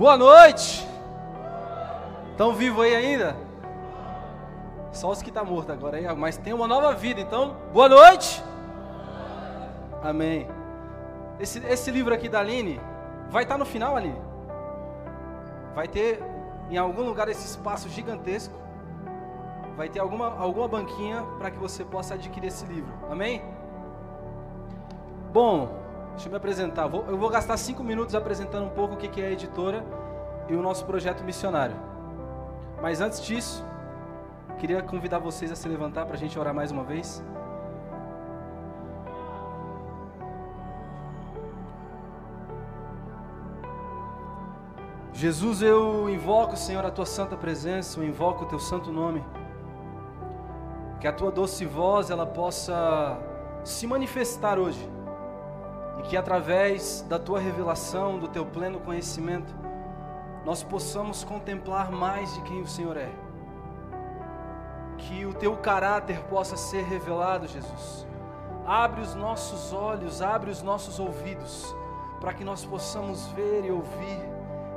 Boa noite. Estão vivos aí ainda? Só os que estão tá mortos agora aí, mas tem uma nova vida. Então, boa noite. Amém. Esse, esse livro aqui da Aline vai estar tá no final, Aline. Vai ter em algum lugar esse espaço gigantesco. Vai ter alguma, alguma banquinha para que você possa adquirir esse livro. Amém? Bom, deixa eu me apresentar. Vou, eu vou gastar cinco minutos apresentando um pouco o que é a editora e o nosso projeto missionário. Mas antes disso, queria convidar vocês a se levantar para a gente orar mais uma vez. Jesus, eu invoco, Senhor, a tua santa presença, eu invoco o teu santo nome. Que a tua doce voz ela possa se manifestar hoje. E que através da tua revelação, do teu pleno conhecimento, nós possamos contemplar mais de quem o Senhor é. Que o teu caráter possa ser revelado, Jesus. Abre os nossos olhos, abre os nossos ouvidos, para que nós possamos ver e ouvir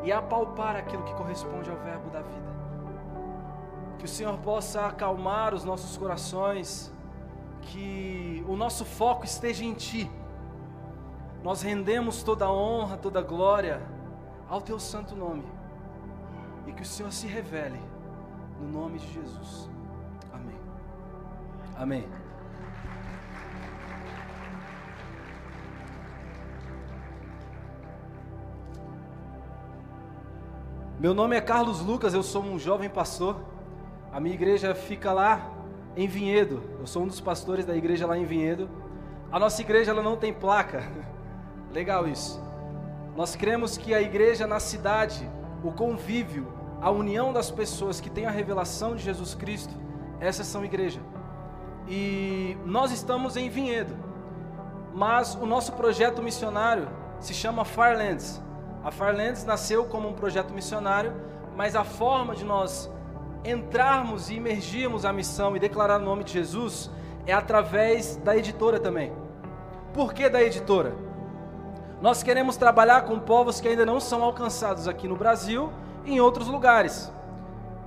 e apalpar aquilo que corresponde ao Verbo da vida. Que o Senhor possa acalmar os nossos corações, que o nosso foco esteja em Ti. Nós rendemos toda honra, toda glória ao Teu santo nome. E que o Senhor se revele no nome de Jesus. Amém. Amém. Meu nome é Carlos Lucas, eu sou um jovem pastor. A minha igreja fica lá em Vinhedo. Eu sou um dos pastores da igreja lá em Vinhedo. A nossa igreja ela não tem placa. Legal isso. Nós cremos que a igreja na cidade, o convívio, a união das pessoas que têm a revelação de Jesus Cristo, essas são igreja. E nós estamos em Vinhedo. Mas o nosso projeto missionário se chama Firelands. A Farlands nasceu como um projeto missionário, mas a forma de nós entrarmos e emergirmos a missão e declarar o nome de Jesus é através da editora também. Por que da editora? Nós queremos trabalhar com povos que ainda não são alcançados aqui no Brasil e em outros lugares.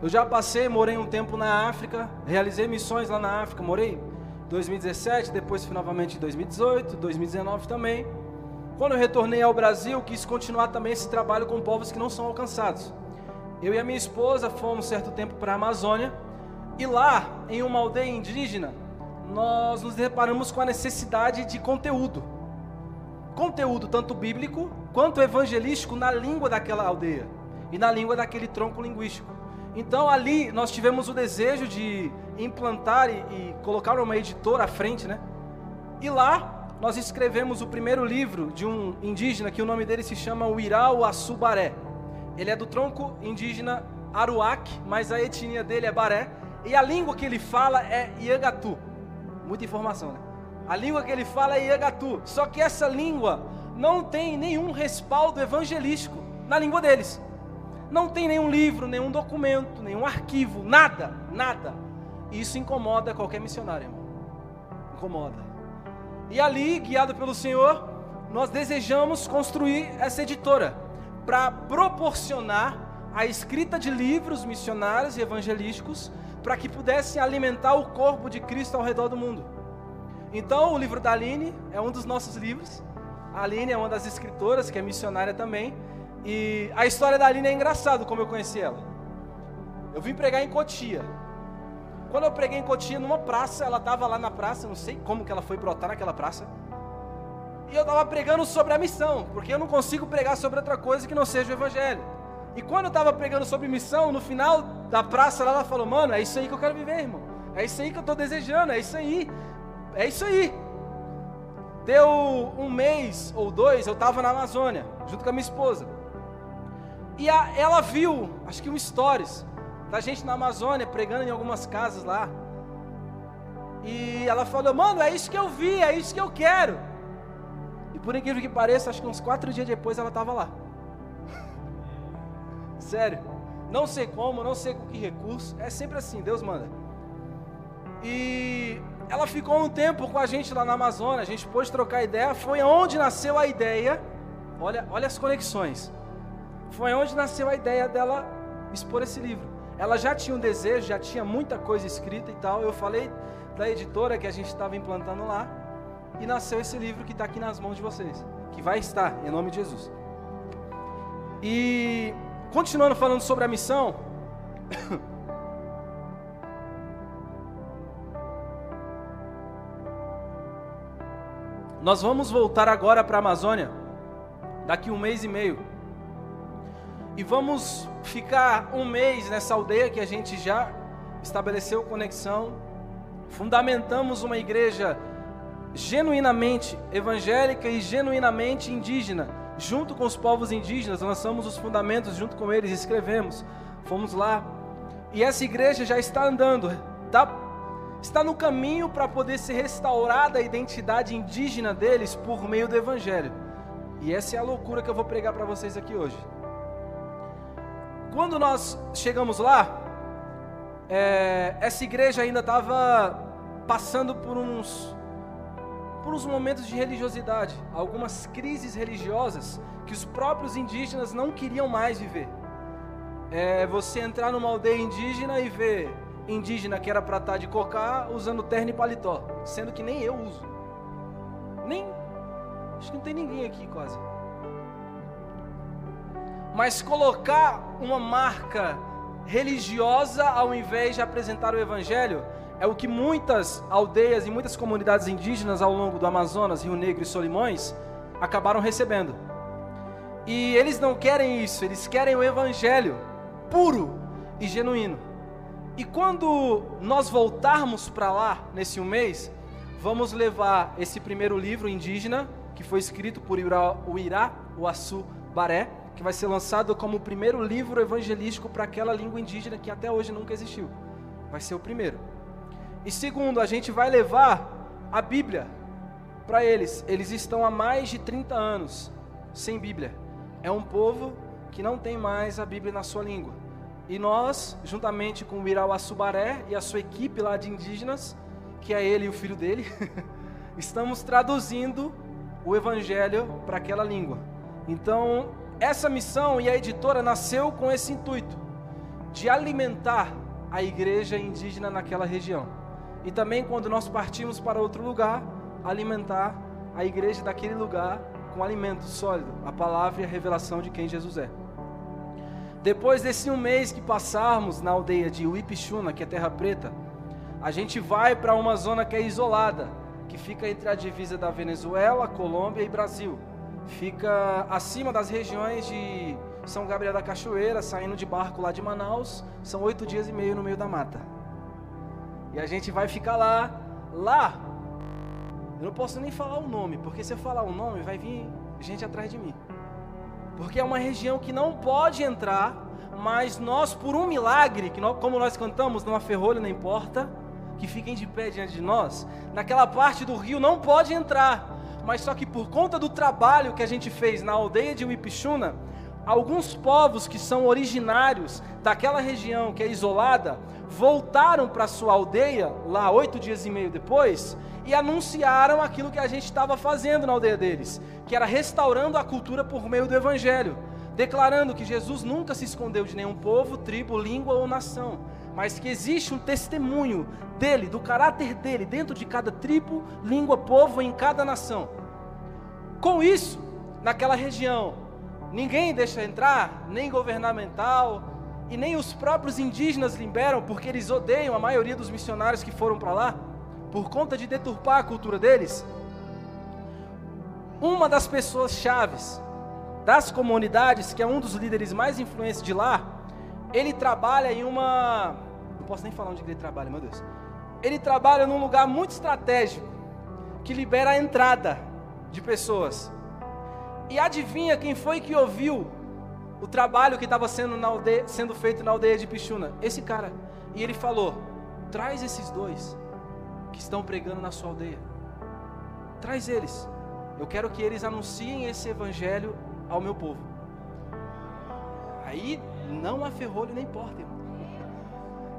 Eu já passei, morei um tempo na África, realizei missões lá na África, morei em 2017, depois fui novamente em 2018, 2019 também. Quando eu retornei ao Brasil, quis continuar também esse trabalho com povos que não são alcançados. Eu e a minha esposa fomos certo tempo para a Amazônia e lá, em uma aldeia indígena, nós nos deparamos com a necessidade de conteúdo. Conteúdo tanto bíblico quanto evangelístico na língua daquela aldeia e na língua daquele tronco linguístico. Então ali nós tivemos o desejo de implantar e, e colocar uma editora à frente, né? E lá nós escrevemos o primeiro livro de um indígena que o nome dele se chama Uirau Assubaré. Ele é do tronco indígena Aruac, mas a etnia dele é Baré. E a língua que ele fala é Iagatu. Muita informação, né? A língua que ele fala é Iagatu. Só que essa língua não tem nenhum respaldo evangelístico na língua deles. Não tem nenhum livro, nenhum documento, nenhum arquivo, nada, nada. Isso incomoda qualquer missionário, irmão. Incomoda. E ali, guiado pelo Senhor, nós desejamos construir essa editora para proporcionar a escrita de livros missionários e evangelísticos para que pudessem alimentar o corpo de Cristo ao redor do mundo. Então, o livro da Aline é um dos nossos livros. A Aline é uma das escritoras, que é missionária também. E a história da Aline é engraçado como eu conheci ela. Eu vim pregar em Cotia. Quando eu preguei em Cotia, numa praça, ela estava lá na praça, não sei como que ela foi brotar naquela praça. E eu estava pregando sobre a missão, porque eu não consigo pregar sobre outra coisa que não seja o Evangelho. E quando eu estava pregando sobre missão, no final da praça, ela falou: Mano, é isso aí que eu quero viver, irmão. É isso aí que eu estou desejando, é isso aí. É isso aí. Deu um mês ou dois, eu estava na Amazônia, junto com a minha esposa. E a, ela viu, acho que um stories, da gente na Amazônia, pregando em algumas casas lá. E ela falou, mano, é isso que eu vi, é isso que eu quero. E por incrível que pareça, acho que uns quatro dias depois ela estava lá. Sério. Não sei como, não sei com que recurso. É sempre assim, Deus manda. E ela ficou um tempo com a gente lá na Amazônia, a gente pôde trocar ideia. Foi onde nasceu a ideia. Olha, olha as conexões. foi onde nasceu a ideia dela expor esse livro. Ela já tinha um desejo, já tinha muita coisa escrita e tal. Eu falei da editora que a gente estava implantando lá e nasceu esse livro que está aqui nas mãos de vocês, que vai estar em nome de Jesus. E continuando falando sobre a missão, nós vamos voltar agora para a Amazônia, daqui um mês e meio. E vamos ficar um mês nessa aldeia que a gente já estabeleceu conexão, fundamentamos uma igreja genuinamente evangélica e genuinamente indígena, junto com os povos indígenas, lançamos os fundamentos junto com eles, escrevemos, fomos lá. E essa igreja já está andando, tá, está no caminho para poder ser restaurada a identidade indígena deles por meio do evangelho. E essa é a loucura que eu vou pregar para vocês aqui hoje. Quando nós chegamos lá, é, essa igreja ainda estava passando por uns, por uns momentos de religiosidade, algumas crises religiosas que os próprios indígenas não queriam mais viver. É você entrar numa aldeia indígena e ver indígena que era para estar de cocá usando terno e paletó, sendo que nem eu uso. Nem. Acho que não tem ninguém aqui quase mas colocar uma marca religiosa ao invés de apresentar o evangelho é o que muitas aldeias e muitas comunidades indígenas ao longo do Amazonas, Rio Negro e Solimões acabaram recebendo. E eles não querem isso, eles querem o evangelho puro e genuíno. E quando nós voltarmos para lá nesse um mês, vamos levar esse primeiro livro indígena que foi escrito por o Irá Uaçu Baré que vai ser lançado como o primeiro livro evangelístico para aquela língua indígena que até hoje nunca existiu. Vai ser o primeiro. E segundo, a gente vai levar a Bíblia para eles. Eles estão há mais de 30 anos sem Bíblia. É um povo que não tem mais a Bíblia na sua língua. E nós, juntamente com o Irau Assubaré e a sua equipe lá de indígenas, que é ele e o filho dele, estamos traduzindo o evangelho para aquela língua. Então, essa missão e a editora nasceu com esse intuito de alimentar a igreja indígena naquela região. E também quando nós partimos para outro lugar, alimentar a igreja daquele lugar com alimento sólido, a palavra e a revelação de quem Jesus é. Depois desse um mês que passarmos na aldeia de Uipixuna, que é Terra Preta, a gente vai para uma zona que é isolada, que fica entre a divisa da Venezuela, Colômbia e Brasil fica acima das regiões de São Gabriel da Cachoeira, saindo de barco lá de Manaus, são oito dias e meio no meio da mata. E a gente vai ficar lá, lá. Eu não posso nem falar o nome, porque se eu falar o nome, vai vir gente atrás de mim. Porque é uma região que não pode entrar, mas nós, por um milagre, que nós, como nós cantamos, não há ferrolho nem porta, que fiquem de pé diante de nós, naquela parte do rio não pode entrar. Mas só que por conta do trabalho que a gente fez na aldeia de Uipixuna, alguns povos que são originários daquela região que é isolada, voltaram para sua aldeia, lá oito dias e meio depois, e anunciaram aquilo que a gente estava fazendo na aldeia deles, que era restaurando a cultura por meio do Evangelho, declarando que Jesus nunca se escondeu de nenhum povo, tribo, língua ou nação, mas que existe um testemunho dele, do caráter dele, dentro de cada tribo, língua, povo, em cada nação. Com isso, naquela região, ninguém deixa entrar, nem governamental, e nem os próprios indígenas liberam, porque eles odeiam a maioria dos missionários que foram para lá, por conta de deturpar a cultura deles. Uma das pessoas chaves das comunidades, que é um dos líderes mais influentes de lá, ele trabalha em uma não posso nem falar onde ele trabalha, meu Deus. Ele trabalha num lugar muito estratégico que libera a entrada de pessoas. E adivinha quem foi que ouviu o trabalho que estava sendo, sendo feito na aldeia de Pichuna? Esse cara. E ele falou: traz esses dois que estão pregando na sua aldeia. Traz eles. Eu quero que eles anunciem esse evangelho ao meu povo. Aí não há ferrolho nem porta, irmão.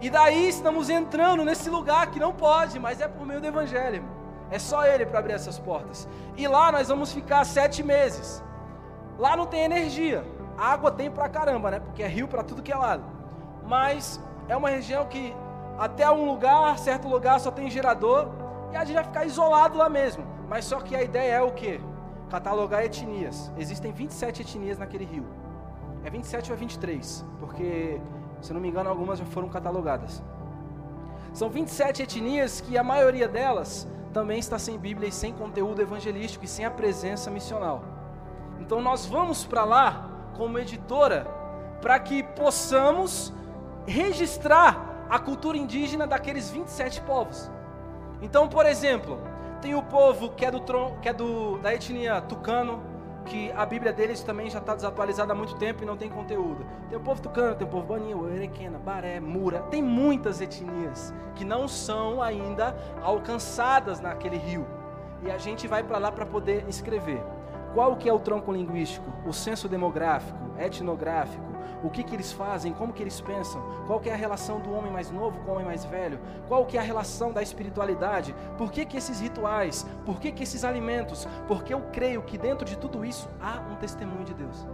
E daí estamos entrando nesse lugar que não pode, mas é por meio do Evangelho. É só Ele para abrir essas portas. E lá nós vamos ficar sete meses. Lá não tem energia. água tem pra caramba, né? Porque é rio para tudo que é lado. Mas é uma região que até um lugar, certo lugar só tem gerador e a gente vai ficar isolado lá mesmo. Mas só que a ideia é o quê? Catalogar etnias. Existem 27 etnias naquele rio. É 27 ou é 23? Porque, se não me engano, algumas já foram catalogadas. São 27 etnias que a maioria delas também está sem Bíblia e sem conteúdo evangelístico e sem a presença missional. Então nós vamos para lá como editora para que possamos registrar a cultura indígena daqueles 27 povos. Então, por exemplo, tem o povo que é, do, que é do, da etnia tucano, que a Bíblia deles também já está desatualizada há muito tempo e não tem conteúdo. Tem o povo tucano, tem o povo baninho, erequena, baré, mura. Tem muitas etnias que não são ainda alcançadas naquele rio. E a gente vai para lá para poder escrever. Qual que é o tronco linguístico? O censo demográfico, etnográfico, o que, que eles fazem, como que eles pensam, qual que é a relação do homem mais novo com o homem mais velho, qual que é a relação da espiritualidade, por que, que esses rituais, por que, que esses alimentos, porque eu creio que dentro de tudo isso há um testemunho de Deus.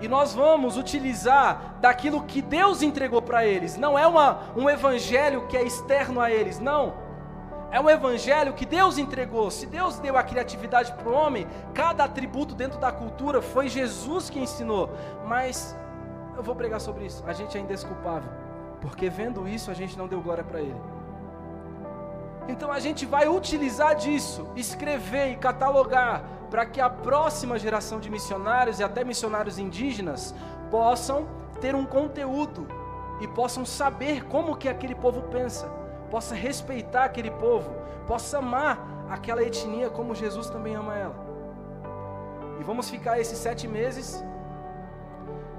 E nós vamos utilizar daquilo que Deus entregou para eles, não é uma, um evangelho que é externo a eles, não é um evangelho que Deus entregou. Se Deus deu a criatividade para o homem, cada atributo dentro da cultura foi Jesus que ensinou. Mas eu vou pregar sobre isso. A gente é indesculpável, porque vendo isso a gente não deu glória para Ele. Então a gente vai utilizar disso, escrever e catalogar, para que a próxima geração de missionários e até missionários indígenas possam ter um conteúdo e possam saber como que aquele povo pensa possa respeitar aquele povo, possa amar aquela etnia como Jesus também ama ela. E vamos ficar esses sete meses.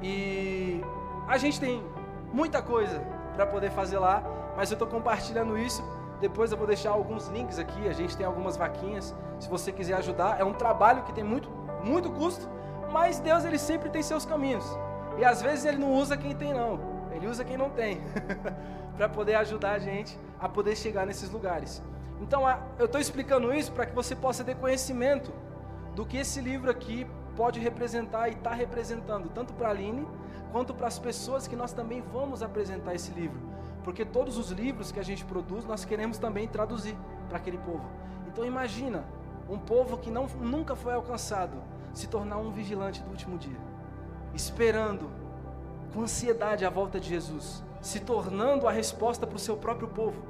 E a gente tem muita coisa para poder fazer lá, mas eu estou compartilhando isso. Depois eu vou deixar alguns links aqui. A gente tem algumas vaquinhas. Se você quiser ajudar, é um trabalho que tem muito, muito custo, mas Deus ele sempre tem seus caminhos. E às vezes ele não usa quem tem não, ele usa quem não tem. para poder ajudar a gente a poder chegar nesses lugares. Então, eu estou explicando isso para que você possa ter conhecimento do que esse livro aqui pode representar e está representando, tanto para a Aline, quanto para as pessoas que nós também vamos apresentar esse livro. Porque todos os livros que a gente produz, nós queremos também traduzir para aquele povo. Então imagina, um povo que não, nunca foi alcançado, se tornar um vigilante do último dia, esperando com ansiedade a volta de Jesus se tornando a resposta para o seu próprio povo.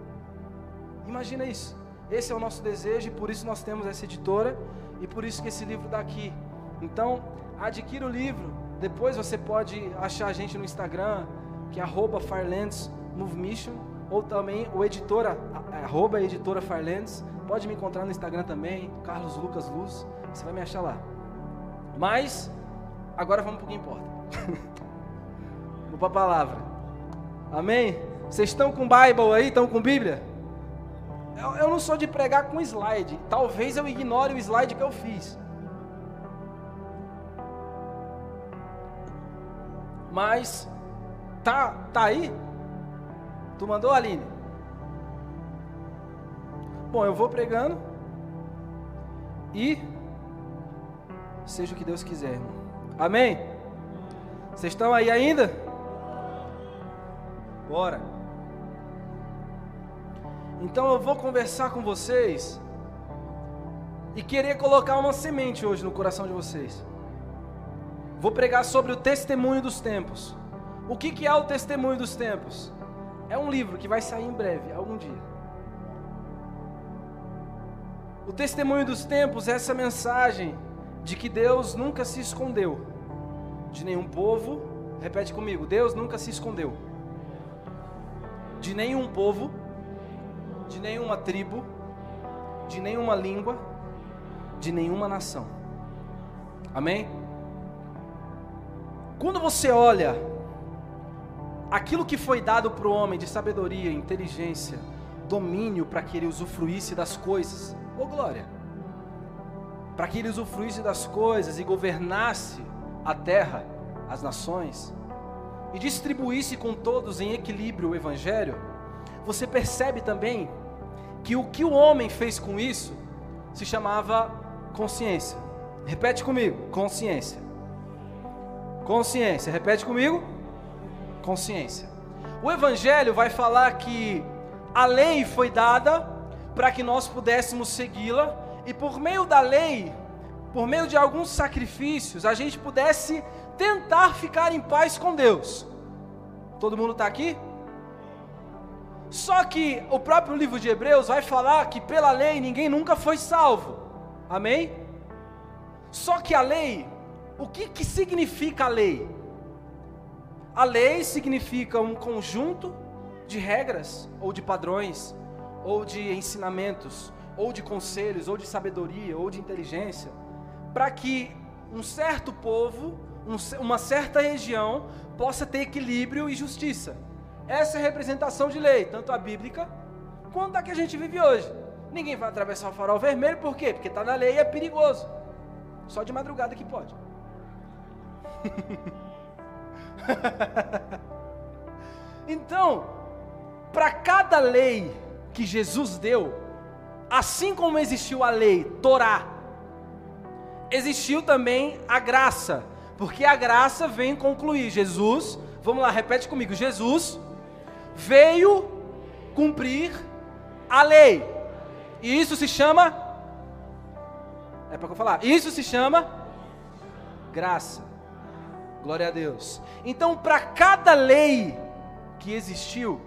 Imagina isso. Esse é o nosso desejo e por isso nós temos essa editora e por isso que esse livro está aqui. Então, adquira o livro. Depois você pode achar a gente no Instagram, que é arroba Firelands Move Mission, ou também o editora, arroba editora Firelands. Pode me encontrar no Instagram também, Carlos Lucas Luz, você vai me achar lá. Mas, agora vamos para o que importa. vamos para a palavra. Amém? Vocês estão com Bible aí? Estão com Bíblia? Eu, eu não sou de pregar com slide. Talvez eu ignore o slide que eu fiz. Mas tá, tá aí? Tu mandou, Aline? Bom, eu vou pregando e seja o que Deus quiser, irmão. Amém? Vocês estão aí ainda? Bora. Então eu vou conversar com vocês e querer colocar uma semente hoje no coração de vocês. Vou pregar sobre o testemunho dos tempos. O que, que é o testemunho dos tempos? É um livro que vai sair em breve, algum dia. O testemunho dos tempos é essa mensagem de que Deus nunca se escondeu de nenhum povo. Repete comigo: Deus nunca se escondeu de nenhum povo, de nenhuma tribo, de nenhuma língua, de nenhuma nação. Amém? Quando você olha aquilo que foi dado para o homem de sabedoria, inteligência, domínio para que ele usufruísse das coisas, oh glória, para que ele usufruísse das coisas e governasse a terra, as nações, e distribuísse com todos em equilíbrio o Evangelho, você percebe também que o que o homem fez com isso se chamava consciência. Repete comigo: consciência. Consciência. Repete comigo. Consciência. O Evangelho vai falar que a lei foi dada para que nós pudéssemos segui-la e por meio da lei, por meio de alguns sacrifícios, a gente pudesse tentar ficar em paz com Deus. Todo mundo está aqui? Só que o próprio livro de Hebreus vai falar que pela lei ninguém nunca foi salvo. Amém? Só que a lei, o que, que significa a lei? A lei significa um conjunto de regras, ou de padrões, ou de ensinamentos, ou de conselhos, ou de sabedoria, ou de inteligência, para que um certo povo, uma certa região, possa ter equilíbrio e justiça. Essa é a representação de lei, tanto a bíblica quanto a que a gente vive hoje. Ninguém vai atravessar o farol vermelho, por quê? Porque está na lei e é perigoso. Só de madrugada que pode. então, para cada lei que Jesus deu, assim como existiu a lei Torá, existiu também a graça, porque a graça vem concluir. Jesus, vamos lá, repete comigo: Jesus veio cumprir a lei. E isso se chama. É para eu falar. Isso se chama graça. Glória a Deus. Então, para cada lei que existiu,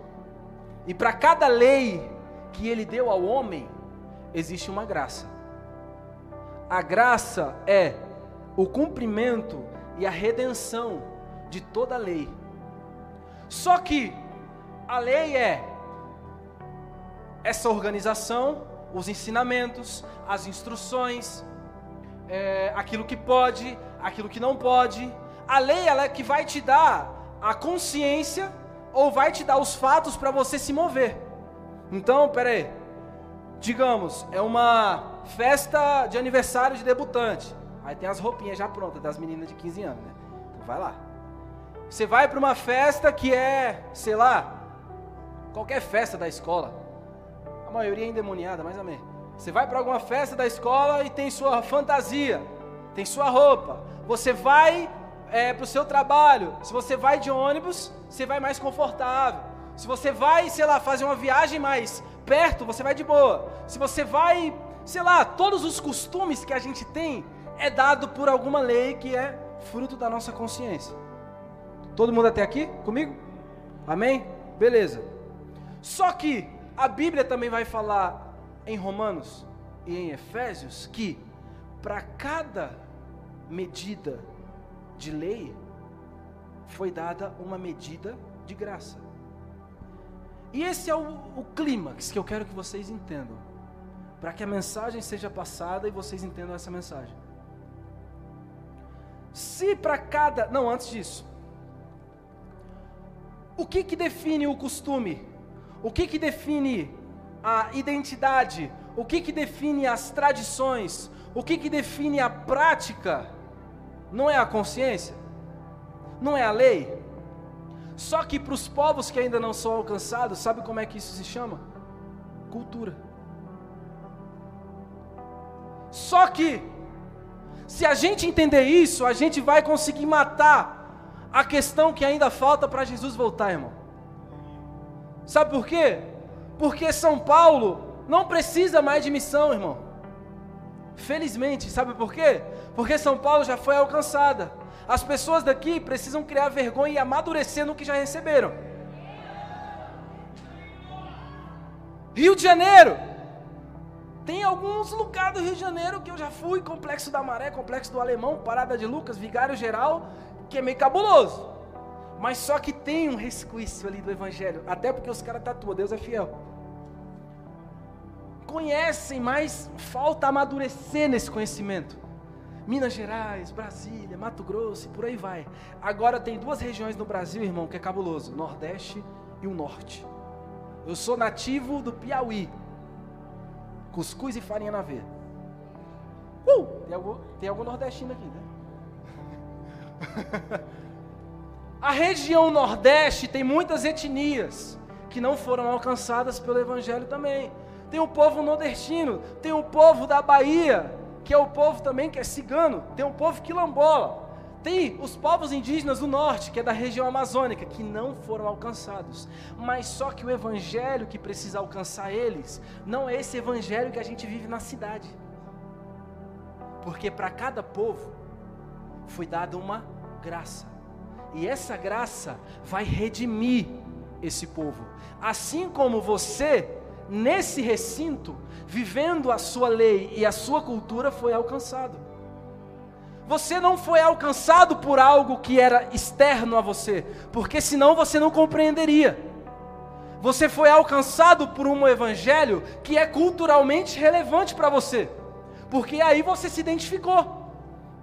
e para cada lei que ele deu ao homem, existe uma graça. A graça é o cumprimento e a redenção de toda a lei. Só que a lei é essa organização, os ensinamentos, as instruções, é, aquilo que pode, aquilo que não pode. A lei ela é que vai te dar a consciência ou vai te dar os fatos para você se mover. Então, peraí. Digamos, é uma festa de aniversário de debutante. Aí tem as roupinhas já prontas das meninas de 15 anos, né? Então vai lá. Você vai para uma festa que é, sei lá, qualquer festa da escola. A maioria é endemoniada, mas amém. Você vai para alguma festa da escola e tem sua fantasia, tem sua roupa. Você vai é, para o seu trabalho. Se você vai de ônibus, você vai mais confortável. Se você vai, sei lá, fazer uma viagem mais perto, você vai de boa. Se você vai, sei lá, todos os costumes que a gente tem é dado por alguma lei que é fruto da nossa consciência. Todo mundo até aqui comigo? Amém? Beleza. Só que a Bíblia também vai falar em Romanos e em Efésios que para cada medida de lei, foi dada uma medida de graça. E esse é o, o clímax que eu quero que vocês entendam, para que a mensagem seja passada e vocês entendam essa mensagem. Se para cada. Não, antes disso. O que, que define o costume? O que, que define a identidade? O que, que define as tradições? O que, que define a prática? Não é a consciência? Não é a lei? Só que para os povos que ainda não são alcançados, sabe como é que isso se chama? Cultura. Só que, se a gente entender isso, a gente vai conseguir matar a questão que ainda falta para Jesus voltar, irmão. Sabe por quê? Porque São Paulo não precisa mais de missão, irmão. Felizmente, sabe por quê? Porque São Paulo já foi alcançada. As pessoas daqui precisam criar vergonha e amadurecer no que já receberam. Rio de Janeiro. Tem alguns lugares do Rio de Janeiro que eu já fui, Complexo da Maré, Complexo do Alemão, Parada de Lucas, Vigário Geral, que é meio cabuloso. Mas só que tem um resquício ali do Evangelho, até porque os caras tatuam, Deus é fiel conhecem, mas falta amadurecer nesse conhecimento. Minas Gerais, Brasília, Mato Grosso e por aí vai. Agora tem duas regiões no Brasil, irmão, que é cabuloso: Nordeste e o Norte. Eu sou nativo do Piauí. Cuscuz e farinha na veia. Uh! Tem algum, tem algum nordestino aqui, né? A região Nordeste tem muitas etnias que não foram alcançadas pelo Evangelho também tem o povo nordestino, tem o povo da Bahia, que é o povo também que é cigano, tem o povo quilombola, Tem os povos indígenas do norte, que é da região amazônica, que não foram alcançados. Mas só que o evangelho que precisa alcançar eles não é esse evangelho que a gente vive na cidade. Porque para cada povo foi dada uma graça. E essa graça vai redimir esse povo. Assim como você, nesse recinto, vivendo a sua lei e a sua cultura, foi alcançado. Você não foi alcançado por algo que era externo a você, porque senão você não compreenderia. Você foi alcançado por um evangelho que é culturalmente relevante para você, porque aí você se identificou,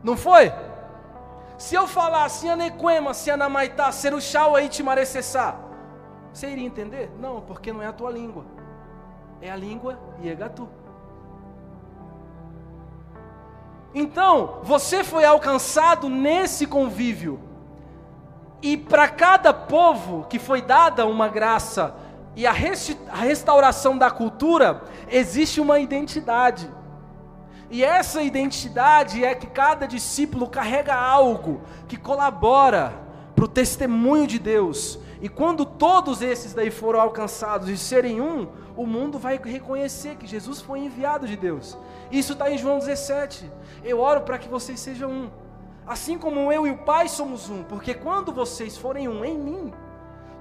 não foi? Se eu falasse Anequema, Sianamaitá, Seruxau, Aitimarecessá, você iria entender? Não, porque não é a tua língua. É a língua Iegatu. Então, você foi alcançado nesse convívio. E para cada povo que foi dada uma graça e a, restauração da cultura, existe uma identidade. E essa identidade é que cada discípulo carrega algo que colabora para o testemunho de Deus. E quando todos esses daí foram alcançados e serem um, o mundo vai reconhecer que Jesus foi enviado de Deus. Isso está em João 17. Eu oro para que vocês sejam um. Assim como eu e o Pai somos um, porque quando vocês forem um em mim,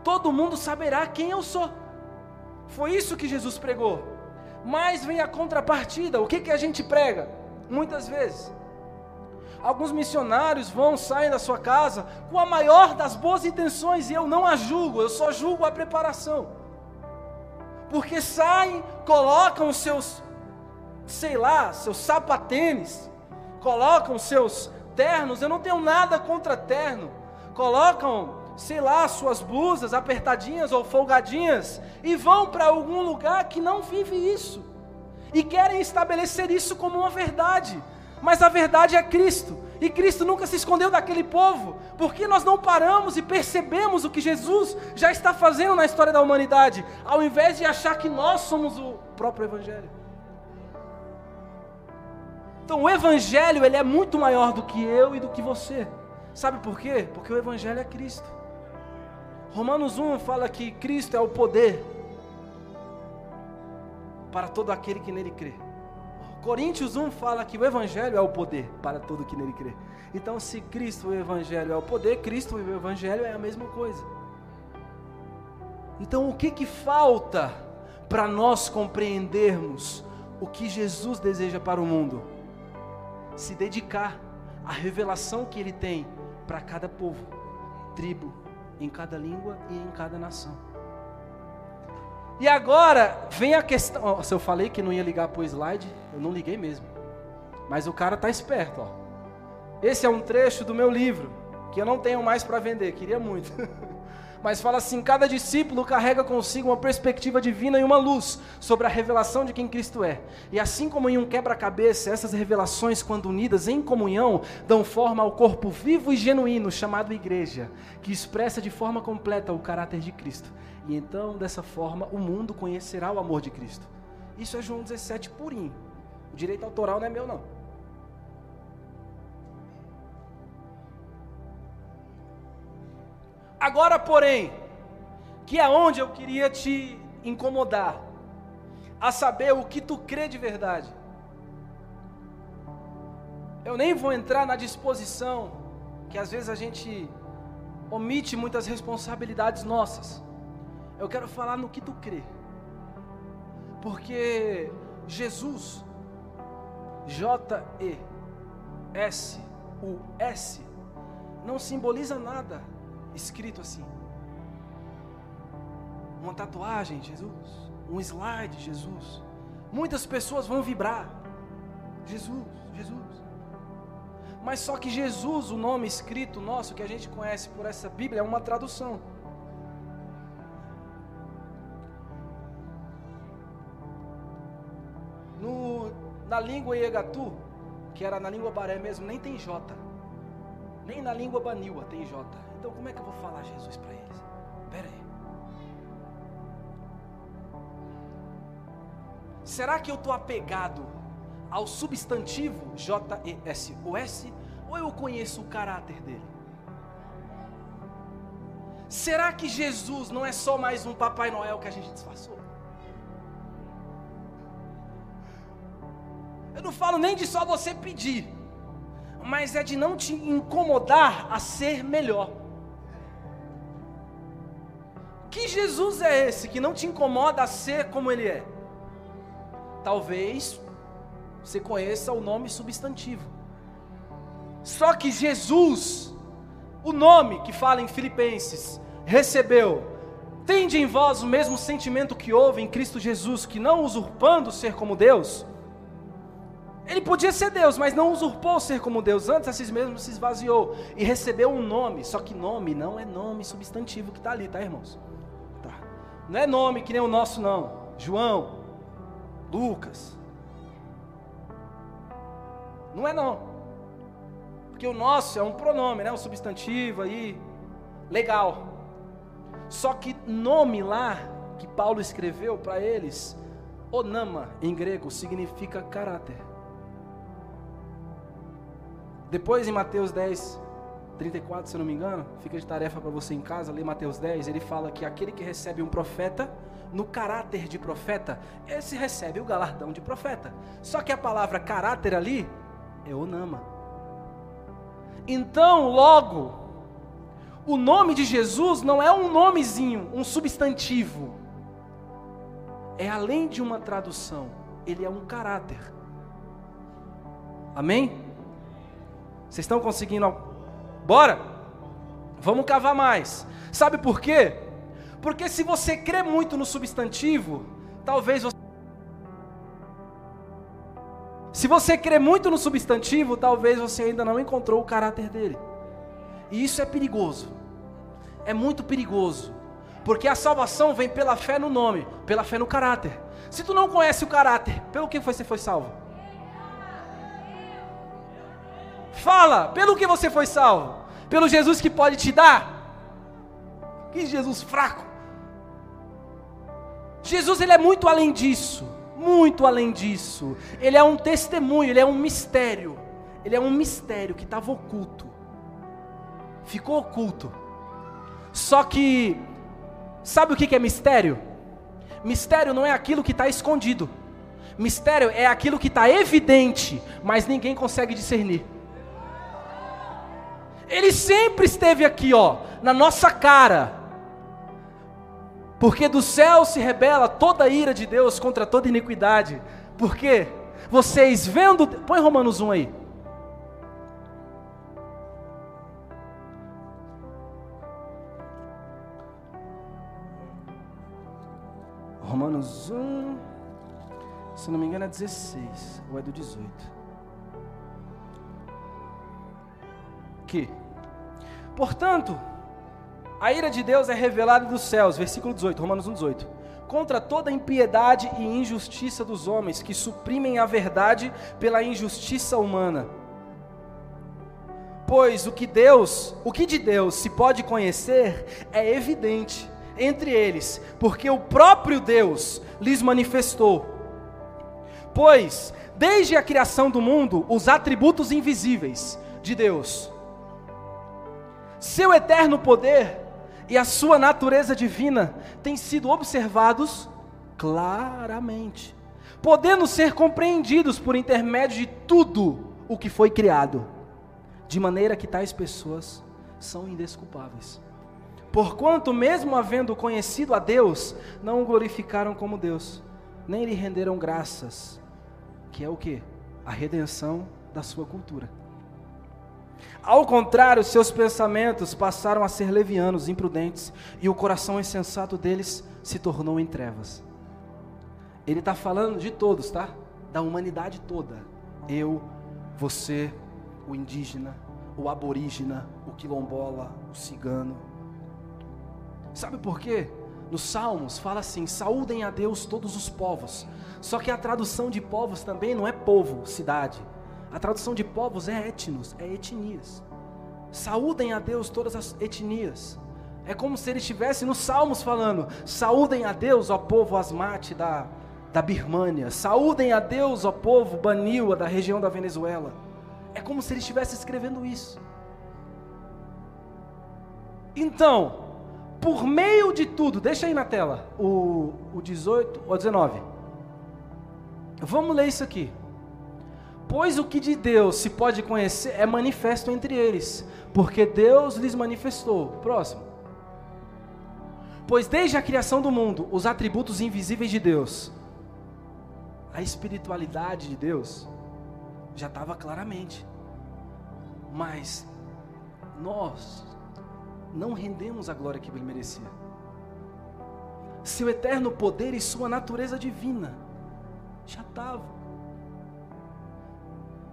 todo mundo saberá quem eu sou. Foi isso que Jesus pregou. Mas vem a contrapartida. O que, que a gente prega? Muitas vezes. Alguns missionários vão, saem da sua casa com a maior das boas intenções, e eu não a julgo, eu só julgo a preparação. Porque saem, colocam seus, sei lá, seus sapatênis, colocam seus ternos, eu não tenho nada contra terno, colocam sei lá, suas blusas apertadinhas ou folgadinhas e vão para algum lugar que não vive isso e querem estabelecer isso como uma verdade. Mas a verdade é Cristo. E Cristo nunca se escondeu daquele povo. Porque nós não paramos e percebemos o que Jesus já está fazendo na história da humanidade, ao invés de achar que nós somos o próprio evangelho. Então, o evangelho, ele é muito maior do que eu e do que você. Sabe por quê? Porque o evangelho é Cristo. Romanos 1 fala que Cristo é o poder para todo aquele que nele crê. Coríntios 1 fala que o Evangelho é o poder para todo que nele crê. Então, se Cristo o Evangelho é o poder, Cristo o Evangelho é a mesma coisa. Então, o que, que falta para nós compreendermos o que Jesus deseja para o mundo? Se dedicar à revelação que Ele tem para cada povo, tribo, em cada língua e em cada nação. E agora vem a questão. Se eu falei que não ia ligar para o slide, eu não liguei mesmo. Mas o cara está esperto. Ó. Esse é um trecho do meu livro que eu não tenho mais para vender. Queria muito. mas fala assim: cada discípulo carrega consigo uma perspectiva divina e uma luz sobre a revelação de quem Cristo é. E assim como em um quebra-cabeça, essas revelações, quando unidas em comunhão, dão forma ao corpo vivo e genuíno chamado Igreja, que expressa de forma completa o caráter de Cristo. E então, dessa forma, o mundo conhecerá o amor de Cristo. Isso é João 17 purinho. O direito autoral não é meu, não. Agora, porém, que é onde eu queria te incomodar, a saber o que tu crê de verdade. Eu nem vou entrar na disposição que às vezes a gente omite muitas responsabilidades nossas. Eu quero falar no que tu crê. Porque Jesus, J-E-S-U-S, não simboliza nada escrito assim. Uma tatuagem, Jesus. Um slide, Jesus. Muitas pessoas vão vibrar. Jesus, Jesus. Mas só que Jesus, o nome escrito nosso que a gente conhece por essa Bíblia, é uma tradução. No, na língua Iegatu, que era na língua baré mesmo, nem tem J. Nem na língua baniwa tem J. Então como é que eu vou falar Jesus para eles? Pera aí. Será que eu estou apegado ao substantivo J-E-S-O-S Ou eu conheço o caráter dele? Será que Jesus não é só mais um Papai Noel que a gente disfarçou? Eu não falo nem de só você pedir, mas é de não te incomodar a ser melhor. Que Jesus é esse que não te incomoda a ser como ele é? Talvez você conheça o nome substantivo. Só que Jesus, o nome que fala em Filipenses, recebeu, tende em vós o mesmo sentimento que houve em Cristo Jesus, que não usurpando ser como Deus, ele podia ser Deus, mas não usurpou ser como Deus, antes a si mesmo se esvaziou e recebeu um nome, só que nome não é nome substantivo que está ali, tá irmãos? Tá. Não é nome que nem o nosso não, João, Lucas, não é não. Porque o nosso é um pronome, né? Um substantivo aí, legal. Só que nome lá que Paulo escreveu para eles, onama em grego significa caráter. Depois em Mateus 10, 34, se não me engano, fica de tarefa para você em casa, ler Mateus 10, ele fala que aquele que recebe um profeta, no caráter de profeta, esse recebe o galardão de profeta. Só que a palavra caráter ali é Onama. Então, logo, o nome de Jesus não é um nomezinho, um substantivo. É além de uma tradução, ele é um caráter. Amém? Vocês estão conseguindo? Bora? Vamos cavar mais. Sabe por quê? Porque se você crê muito no substantivo, talvez você se você crê muito no substantivo, talvez você ainda não encontrou o caráter dele. E isso é perigoso. É muito perigoso. Porque a salvação vem pela fé no nome, pela fé no caráter. Se tu não conhece o caráter, pelo que você foi salvo? Fala, pelo que você foi salvo? Pelo Jesus que pode te dar? Que Jesus fraco. Jesus ele é muito além disso muito além disso. Ele é um testemunho, ele é um mistério. Ele é um mistério que estava oculto. Ficou oculto. Só que, sabe o que é mistério? Mistério não é aquilo que está escondido. Mistério é aquilo que está evidente, mas ninguém consegue discernir. Ele sempre esteve aqui, ó, na nossa cara, porque do céu se rebela toda a ira de Deus contra toda iniquidade. Porque vocês vendo. Põe Romanos 1 aí. Romanos 1. Se não me engano é 16. Ou é do 18. Que. Portanto a ira de Deus é revelada dos céus, versículo 18, Romanos 1, 18. Contra toda impiedade e injustiça dos homens que suprimem a verdade pela injustiça humana. Pois o que Deus, o que de Deus se pode conhecer é evidente entre eles, porque o próprio Deus lhes manifestou. Pois, desde a criação do mundo, os atributos invisíveis de Deus, seu eterno poder e a sua natureza divina têm sido observados claramente, podendo ser compreendidos por intermédio de tudo o que foi criado, de maneira que tais pessoas são indesculpáveis. Porquanto, mesmo havendo conhecido a Deus, não o glorificaram como Deus, nem lhe renderam graças, que é o que? A redenção da sua cultura. Ao contrário, seus pensamentos passaram a ser levianos, imprudentes, e o coração insensato deles se tornou em trevas. Ele está falando de todos, tá? Da humanidade toda. Eu, você, o indígena, o aborígena, o quilombola, o cigano. Sabe por quê? Nos Salmos fala assim: saúdem a Deus todos os povos. Só que a tradução de povos também não é povo, cidade. A tradução de povos é etnos, é etnias. Saúdem a Deus todas as etnias. É como se ele estivesse nos Salmos falando: Saúdem a Deus, ó povo asmate da, da Birmânia. Saúdem a Deus, ó povo baniwa da região da Venezuela. É como se ele estivesse escrevendo isso. Então, por meio de tudo, deixa aí na tela o, o 18 ou 19. Vamos ler isso aqui. Pois o que de Deus se pode conhecer é manifesto entre eles, porque Deus lhes manifestou. Próximo. Pois desde a criação do mundo, os atributos invisíveis de Deus, a espiritualidade de Deus, já estava claramente. Mas nós não rendemos a glória que ele merecia. Seu eterno poder e sua natureza divina já estava.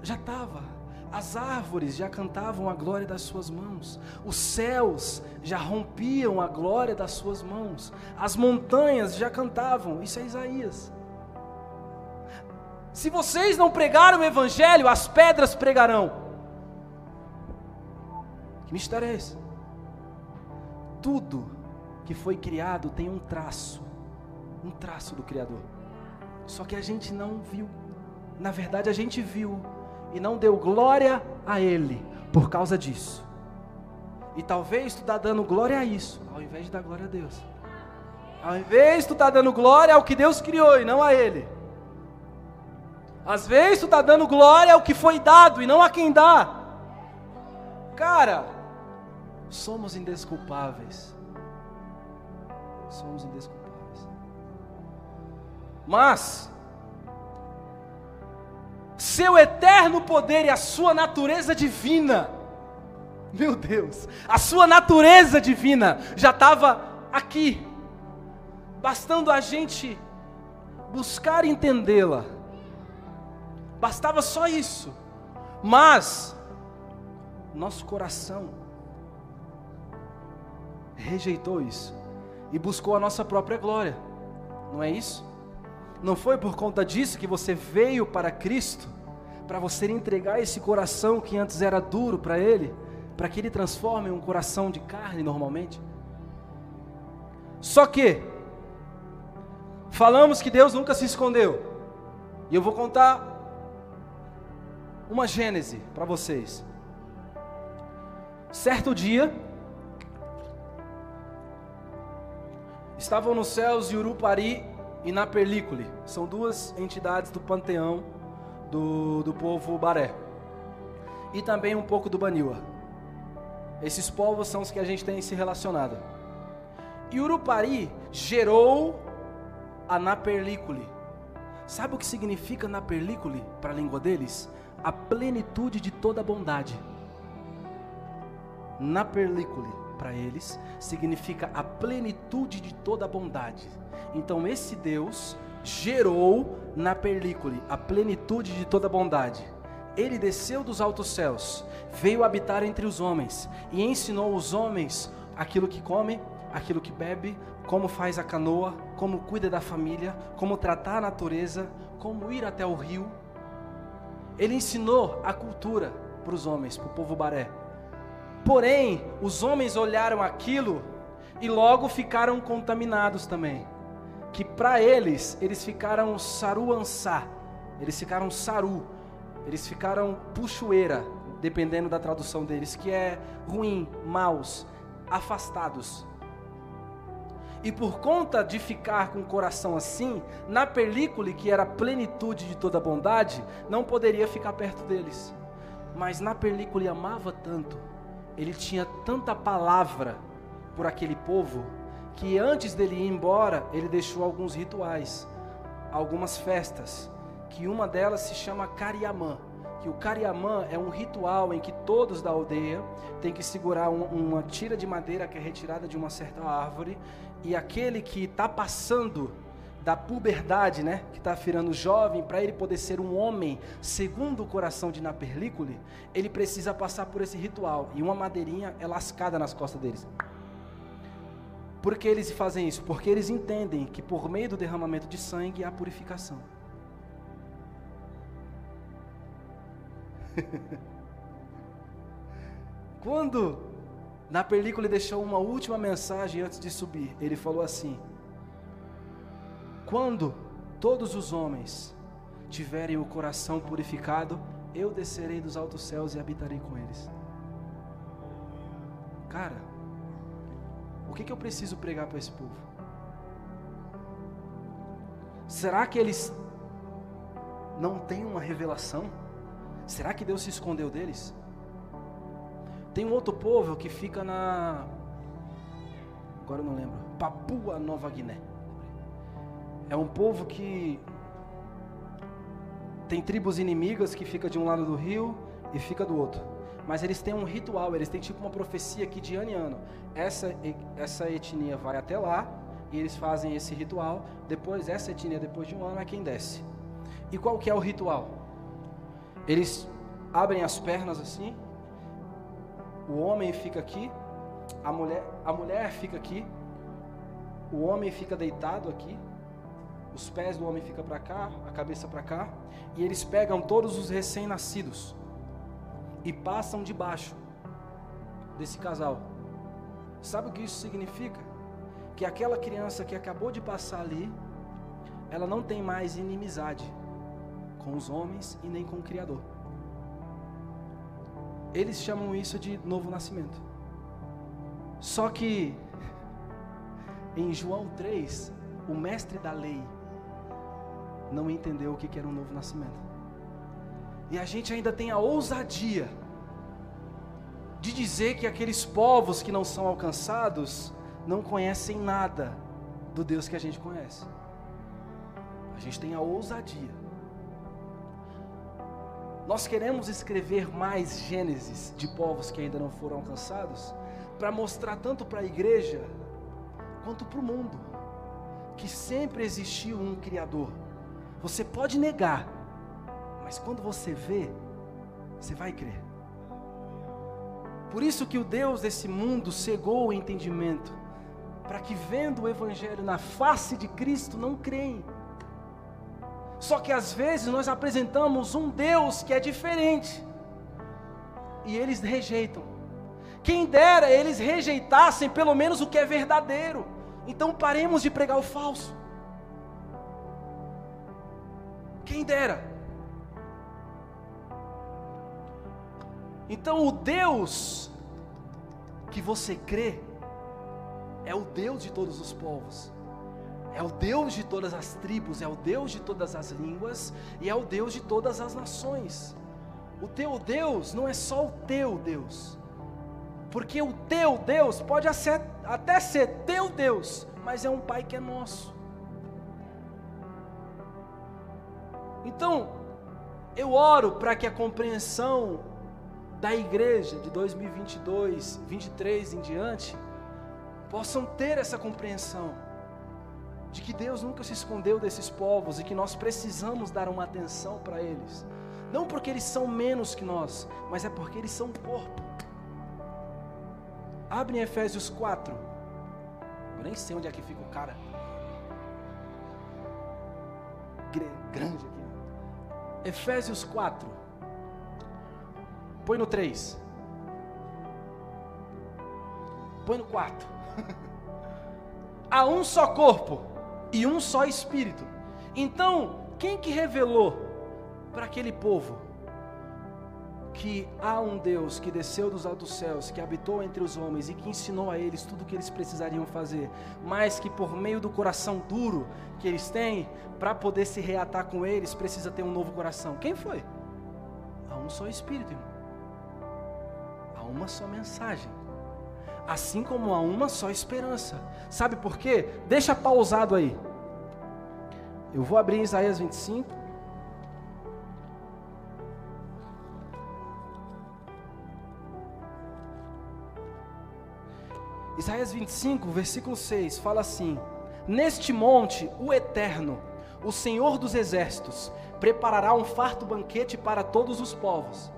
Já estava. As árvores já cantavam a glória das suas mãos. Os céus já rompiam a glória das suas mãos. As montanhas já cantavam. Isso é Isaías. Se vocês não pregaram o evangelho, as pedras pregarão. Que mistério é esse? Tudo que foi criado tem um traço, um traço do Criador. Só que a gente não viu. Na verdade, a gente viu e não deu glória a Ele por causa disso. E talvez tu está dando glória a isso, ao invés de dar glória a Deus. Ao invés tu está dando glória ao que Deus criou e não a Ele. Às vezes tu está dando glória ao que foi dado e não a quem dá. Cara, somos indesculpáveis. Somos indesculpáveis. Mas, seu eterno poder e a sua natureza divina, meu Deus, a sua natureza divina já estava aqui, bastando a gente buscar entendê-la Bastava só isso. Mas nosso coração rejeitou isso e buscou a nossa própria glória. Não é isso? Não foi por conta disso que você veio para Cristo, para você entregar esse coração que antes era duro para Ele, para que Ele transforme em um coração de carne normalmente? Só que, falamos que Deus nunca se escondeu, e eu vou contar uma gênese para vocês. Certo dia, estavam nos céus de Urupari e Naperlícule. São duas entidades do panteão do, do povo Baré. E também um pouco do Baniwa. Esses povos são os que a gente tem se relacionado. E Urupari gerou a Naperlícule. Sabe o que significa Naperlícule para a língua deles? a plenitude de toda bondade. Na perlícule, para eles, significa a plenitude de toda bondade. Então, esse Deus gerou na perlícule a plenitude de toda bondade. Ele desceu dos altos céus, veio habitar entre os homens e ensinou os homens aquilo que come, aquilo que bebe, como faz a canoa, como cuida da família, como tratar a natureza, como ir até o rio ele ensinou a cultura para os homens, para o povo baré. Porém, os homens olharam aquilo e logo ficaram contaminados também. Que para eles, eles ficaram saruansá, eles ficaram saru, eles ficaram puxoeira, dependendo da tradução deles, que é ruim, maus, afastados. E por conta de ficar com o coração assim, na película que era a plenitude de toda bondade, não poderia ficar perto deles. Mas na película amava tanto, ele tinha tanta palavra por aquele povo, que antes dele ir embora, ele deixou alguns rituais, algumas festas, que uma delas se chama Cariamã que o Cariamã é um ritual em que todos da aldeia têm que segurar um, uma tira de madeira que é retirada de uma certa árvore e aquele que está passando da puberdade, né, que está virando jovem, para ele poder ser um homem segundo o coração de Naperlícule, ele precisa passar por esse ritual e uma madeirinha é lascada nas costas deles. Por que eles fazem isso? Porque eles entendem que por meio do derramamento de sangue há purificação. Quando na película ele deixou uma última mensagem antes de subir, ele falou assim: Quando todos os homens tiverem o coração purificado, eu descerei dos altos céus e habitarei com eles. Cara, o que, que eu preciso pregar para esse povo? Será que eles não têm uma revelação? Será que Deus se escondeu deles? Tem um outro povo que fica na. Agora eu não lembro. Papua Nova Guiné. É um povo que tem tribos inimigas que fica de um lado do rio e fica do outro. Mas eles têm um ritual, eles têm tipo uma profecia que de ano em ano essa essa etnia vai até lá e eles fazem esse ritual. Depois essa etnia depois de um ano é quem desce. E qual que é o ritual? Eles abrem as pernas assim. O homem fica aqui, a mulher, a mulher fica aqui, o homem fica deitado aqui, os pés do homem ficam para cá, a cabeça para cá, e eles pegam todos os recém-nascidos e passam debaixo desse casal. Sabe o que isso significa? Que aquela criança que acabou de passar ali, ela não tem mais inimizade com os homens e nem com o Criador. Eles chamam isso de novo nascimento. Só que em João 3, o mestre da lei não entendeu o que era um novo nascimento. E a gente ainda tem a ousadia de dizer que aqueles povos que não são alcançados não conhecem nada do Deus que a gente conhece. A gente tem a ousadia. Nós queremos escrever mais Gênesis de povos que ainda não foram alcançados, para mostrar tanto para a igreja quanto para o mundo que sempre existiu um Criador você pode negar, mas quando você vê, você vai crer. Por isso que o Deus desse mundo cegou o entendimento, para que vendo o Evangelho na face de Cristo não creem. Só que às vezes nós apresentamos um Deus que é diferente, e eles rejeitam. Quem dera eles rejeitassem pelo menos o que é verdadeiro. Então paremos de pregar o falso. Quem dera. Então o Deus que você crê é o Deus de todos os povos. É o Deus de todas as tribos, é o Deus de todas as línguas e é o Deus de todas as nações. O teu Deus não é só o teu Deus, porque o teu Deus pode até ser teu Deus, mas é um Pai que é nosso. Então, eu oro para que a compreensão da igreja de 2022, 23 em diante, possam ter essa compreensão de que Deus nunca se escondeu desses povos e que nós precisamos dar uma atenção para eles. Não porque eles são menos que nós, mas é porque eles são corpo. Abre em Efésios 4. Eu nem sei onde é que fica o cara. Grande. Efésios 4. Põe no 3. Põe no 4. Há um só corpo e um só espírito. Então, quem que revelou para aquele povo que há um Deus que desceu dos altos céus, que habitou entre os homens e que ensinou a eles tudo o que eles precisariam fazer, mas que por meio do coração duro que eles têm, para poder se reatar com eles, precisa ter um novo coração. Quem foi? Há um só Espírito, irmão. Há uma só mensagem. Assim como há uma só esperança. Sabe por quê? Deixa pausado aí. Eu vou abrir Isaías 25. Isaías 25, versículo 6, fala assim: Neste monte, o Eterno, o Senhor dos Exércitos, preparará um farto banquete para todos os povos.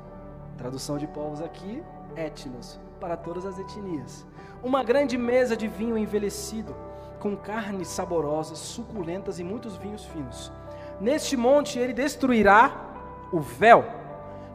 Tradução de povos aqui, etnos, para todas as etnias. Uma grande mesa de vinho envelhecido, com carnes saborosas, suculentas e muitos vinhos finos. Neste monte ele destruirá o véu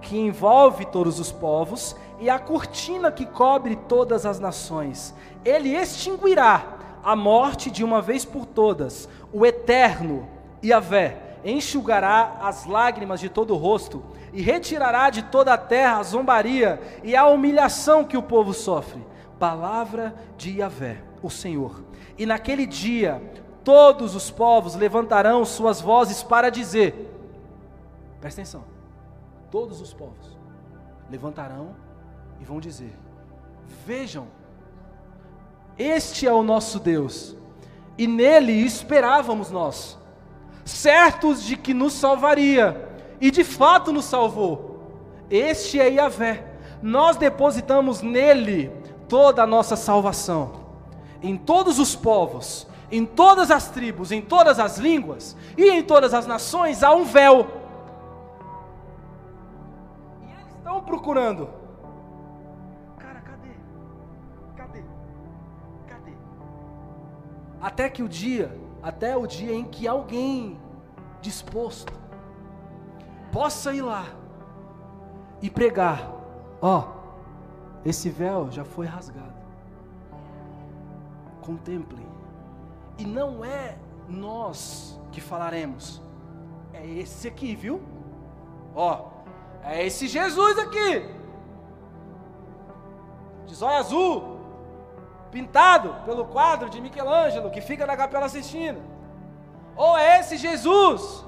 que envolve todos os povos e a cortina que cobre todas as nações. Ele extinguirá a morte de uma vez por todas. O eterno Yahvé enxugará as lágrimas de todo o rosto, e retirará de toda a terra a zombaria e a humilhação que o povo sofre. Palavra de Yahvé, o Senhor. E naquele dia todos os povos levantarão suas vozes para dizer: Presta atenção. Todos os povos levantarão e vão dizer: Vejam, este é o nosso Deus, e nele esperávamos nós, certos de que nos salvaria, e de fato nos salvou. Este é Yahvé, nós depositamos nele toda a nossa salvação. Em todos os povos, em todas as tribos, em todas as línguas e em todas as nações há um véu. E eles estão procurando Até que o dia, até o dia em que alguém disposto possa ir lá e pregar, ó, oh, esse véu já foi rasgado. Contemplem. E não é nós que falaremos. É esse aqui, viu? Ó, é esse Jesus aqui. De zóio azul, pintado pelo quadro de Michelangelo que fica na Capela Sistina. Ou é esse Jesus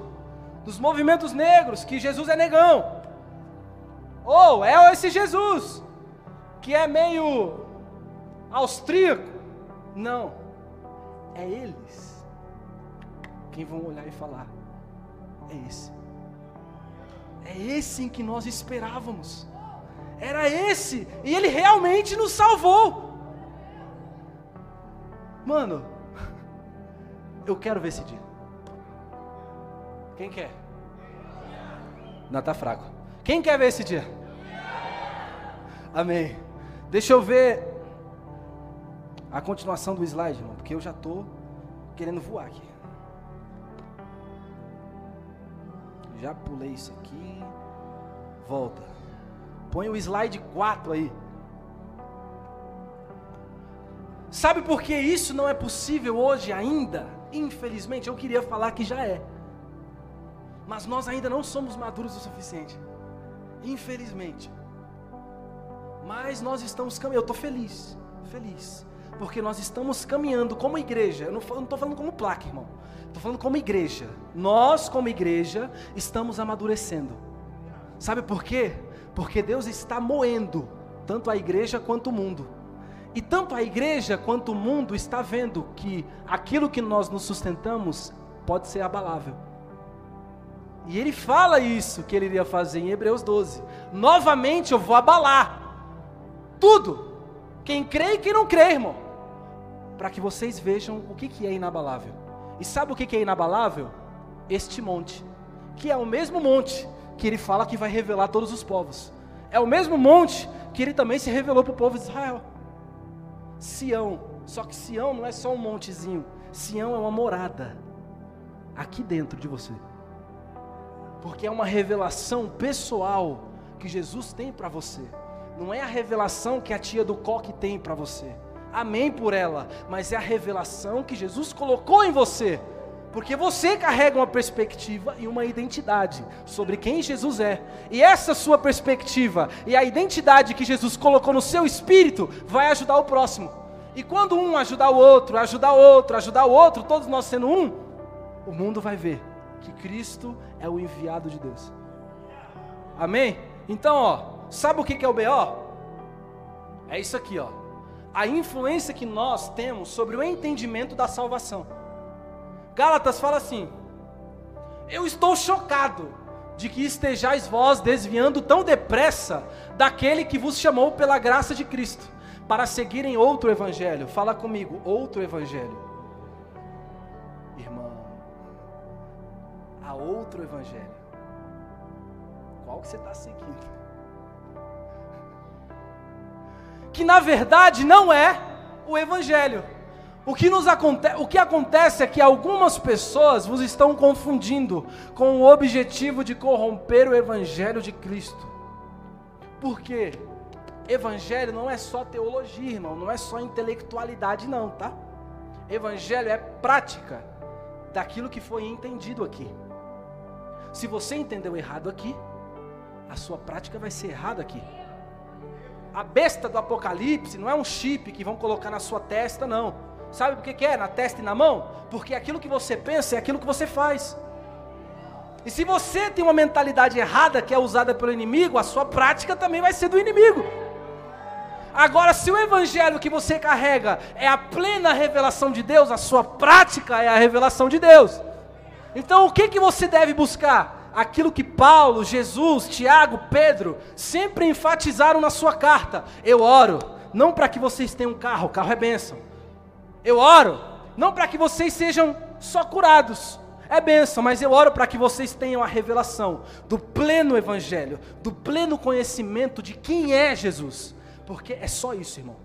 dos movimentos negros, que Jesus é negão. Ou é esse Jesus que é meio austríaco. Não. É eles quem vão olhar e falar: é esse. É esse em que nós esperávamos. Era esse, e ele realmente nos salvou. Mano, eu quero ver esse dia. Quem quer? Não, tá fraco. Quem quer ver esse dia? Amém. Deixa eu ver a continuação do slide, irmão, porque eu já tô querendo voar aqui. Já pulei isso aqui. Volta. Põe o slide 4 aí. Sabe por que isso não é possível hoje ainda? Infelizmente, eu queria falar que já é. Mas nós ainda não somos maduros o suficiente. Infelizmente. Mas nós estamos caminhando. Eu estou feliz. Feliz. Porque nós estamos caminhando como igreja. Eu não estou falando como placa, irmão. Estou falando como igreja. Nós, como igreja, estamos amadurecendo. Sabe por quê? Porque Deus está moendo tanto a igreja quanto o mundo. E tanto a igreja quanto o mundo está vendo que aquilo que nós nos sustentamos pode ser abalável. E ele fala isso que ele iria fazer em Hebreus 12. Novamente eu vou abalar tudo. Quem crê e quem não crê, irmão. Para que vocês vejam o que, que é inabalável. E sabe o que, que é inabalável? Este monte. Que é o mesmo monte que ele fala que vai revelar todos os povos. É o mesmo monte que ele também se revelou para o povo de Israel. Sião. Só que Sião não é só um montezinho. Sião é uma morada aqui dentro de você. Porque é uma revelação pessoal que Jesus tem para você. Não é a revelação que a tia do coque tem para você. Amém por ela, mas é a revelação que Jesus colocou em você. Porque você carrega uma perspectiva e uma identidade sobre quem Jesus é. E essa sua perspectiva e a identidade que Jesus colocou no seu espírito vai ajudar o próximo. E quando um ajudar o outro, ajudar o outro, ajudar o outro, todos nós sendo um, o mundo vai ver que Cristo é o enviado de Deus. Amém? Então, ó, sabe o que é o BO? É isso aqui, ó. A influência que nós temos sobre o entendimento da salvação. Gálatas fala assim: Eu estou chocado de que estejais vós desviando tão depressa daquele que vos chamou pela graça de Cristo, para seguirem outro evangelho. Fala comigo, outro evangelho. Irmão, há outro evangelho. Qual que você está seguindo? Que na verdade não é o evangelho. O que, nos aconte o que acontece é que algumas pessoas vos estão confundindo com o objetivo de corromper o Evangelho de Cristo. Por quê? Evangelho não é só teologia, irmão, não é só intelectualidade, não, tá? Evangelho é prática daquilo que foi entendido aqui. Se você entendeu errado aqui, a sua prática vai ser errada aqui. A besta do Apocalipse não é um chip que vão colocar na sua testa, não. Sabe por que, que é? Na testa e na mão? Porque aquilo que você pensa é aquilo que você faz. E se você tem uma mentalidade errada que é usada pelo inimigo, a sua prática também vai ser do inimigo. Agora, se o evangelho que você carrega é a plena revelação de Deus, a sua prática é a revelação de Deus. Então, o que, que você deve buscar? Aquilo que Paulo, Jesus, Tiago, Pedro sempre enfatizaram na sua carta. Eu oro, não para que vocês tenham um carro, carro é bênção. Eu oro, não para que vocês sejam só curados, é bênção, mas eu oro para que vocês tenham a revelação do pleno evangelho, do pleno conhecimento de quem é Jesus. Porque é só isso, irmão.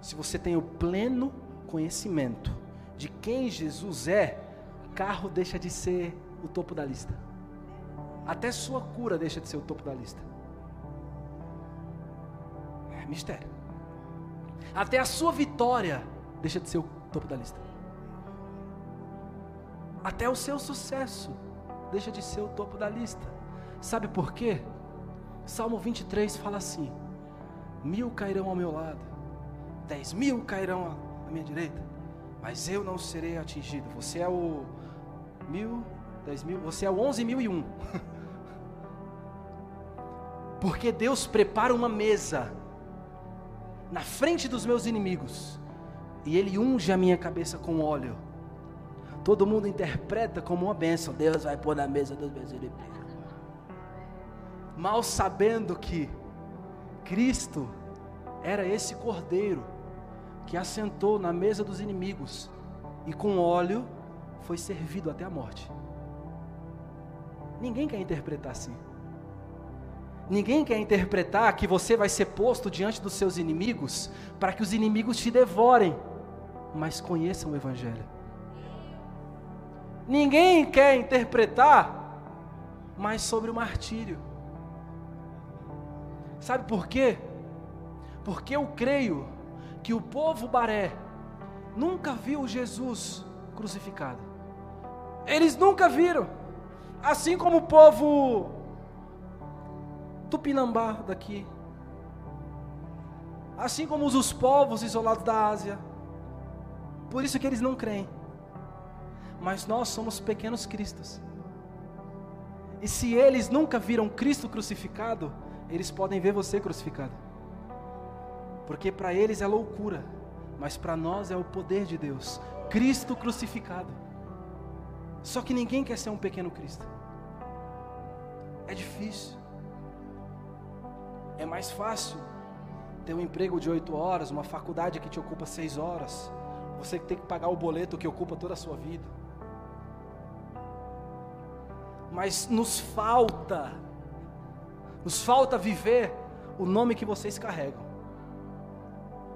Se você tem o pleno conhecimento de quem Jesus é, carro deixa de ser o topo da lista. Até sua cura deixa de ser o topo da lista. É mistério. Até a sua vitória deixa de ser o topo da lista. Até o seu sucesso deixa de ser o topo da lista. Sabe por quê? Salmo 23 fala assim: Mil cairão ao meu lado, dez mil cairão à minha direita, mas eu não serei atingido. Você é o mil, dez mil, você é o onze mil e um. Porque Deus prepara uma mesa na frente dos meus inimigos, e Ele unge a minha cabeça com óleo todo mundo interpreta como uma bênção. Deus vai pôr na mesa dos meus. Mal sabendo que Cristo era esse cordeiro que assentou na mesa dos inimigos e com óleo foi servido até a morte. Ninguém quer interpretar assim. Ninguém quer interpretar que você vai ser posto diante dos seus inimigos para que os inimigos te devorem, mas conheçam o Evangelho. Ninguém quer interpretar mais sobre o martírio. Sabe por quê? Porque eu creio que o povo baré nunca viu Jesus crucificado. Eles nunca viram. Assim como o povo tupinambá daqui. Assim como os povos isolados da Ásia. Por isso que eles não creem mas nós somos pequenos cristos. E se eles nunca viram Cristo crucificado, eles podem ver você crucificado. Porque para eles é loucura, mas para nós é o poder de Deus. Cristo crucificado. Só que ninguém quer ser um pequeno Cristo. É difícil. É mais fácil ter um emprego de oito horas, uma faculdade que te ocupa seis horas, você que tem que pagar o boleto que ocupa toda a sua vida mas nos falta, nos falta viver o nome que vocês carregam.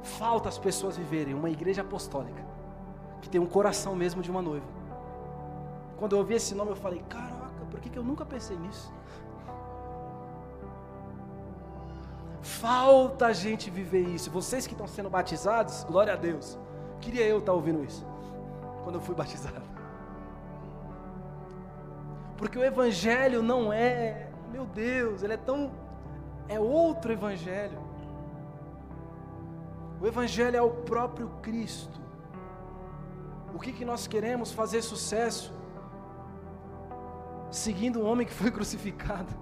Falta as pessoas viverem uma igreja apostólica, que tem um coração mesmo de uma noiva. Quando eu ouvi esse nome, eu falei: caraca, por que, que eu nunca pensei nisso? Falta a gente viver isso. Vocês que estão sendo batizados, glória a Deus. Queria eu estar ouvindo isso quando eu fui batizado. Porque o evangelho não é, meu Deus, ele é tão é outro evangelho. O evangelho é o próprio Cristo. O que que nós queremos fazer sucesso? Seguindo um homem que foi crucificado.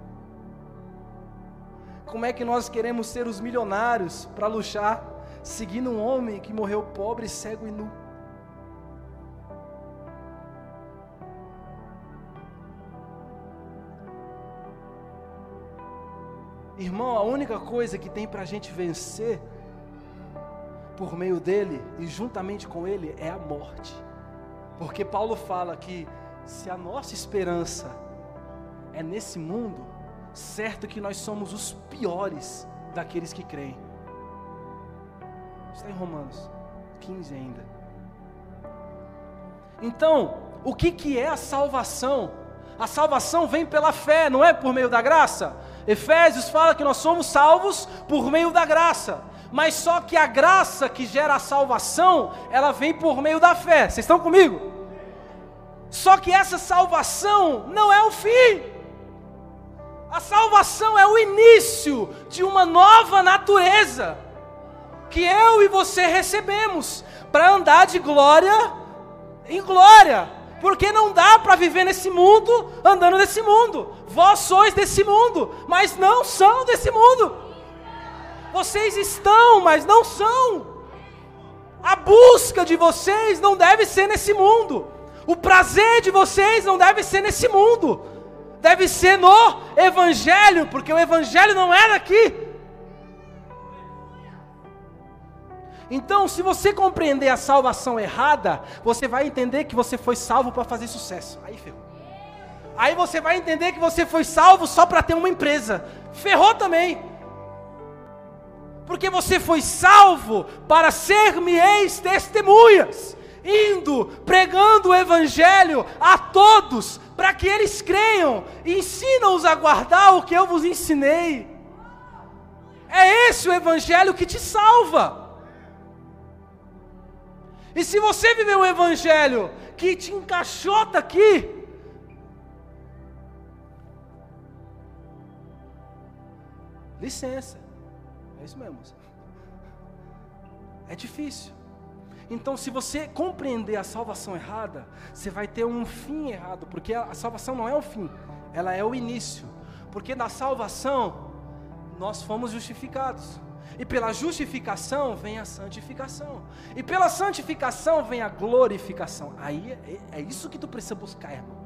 Como é que nós queremos ser os milionários para luxar, seguindo um homem que morreu pobre, cego e nu? Irmão, a única coisa que tem para a gente vencer por meio dele e juntamente com ele é a morte. Porque Paulo fala que se a nossa esperança é nesse mundo, certo que nós somos os piores daqueles que creem. Está em Romanos 15 ainda. Então, o que, que é a salvação? A salvação vem pela fé, não é por meio da graça? Efésios fala que nós somos salvos por meio da graça. Mas só que a graça que gera a salvação, ela vem por meio da fé. Vocês estão comigo? Só que essa salvação não é o fim. A salvação é o início de uma nova natureza que eu e você recebemos para andar de glória em glória. Porque não dá para viver nesse mundo andando nesse mundo. Vós sois desse mundo, mas não são desse mundo. Vocês estão, mas não são. A busca de vocês não deve ser nesse mundo. O prazer de vocês não deve ser nesse mundo deve ser no Evangelho, porque o Evangelho não é daqui. Então, se você compreender a salvação errada, você vai entender que você foi salvo para fazer sucesso. Aí ferrou. Aí você vai entender que você foi salvo só para ter uma empresa. Ferrou também. Porque você foi salvo para ser-me ex testemunhas, indo pregando o evangelho a todos, para que eles creiam, ensina-os a guardar o que eu vos ensinei. É esse o evangelho que te salva. E se você viver um evangelho que te encaixota aqui, licença, é isso mesmo. É difícil. Então, se você compreender a salvação errada, você vai ter um fim errado, porque a salvação não é o fim, ela é o início. Porque na salvação nós fomos justificados. E pela justificação vem a santificação. E pela santificação vem a glorificação. Aí é, é isso que tu precisa buscar, irmão.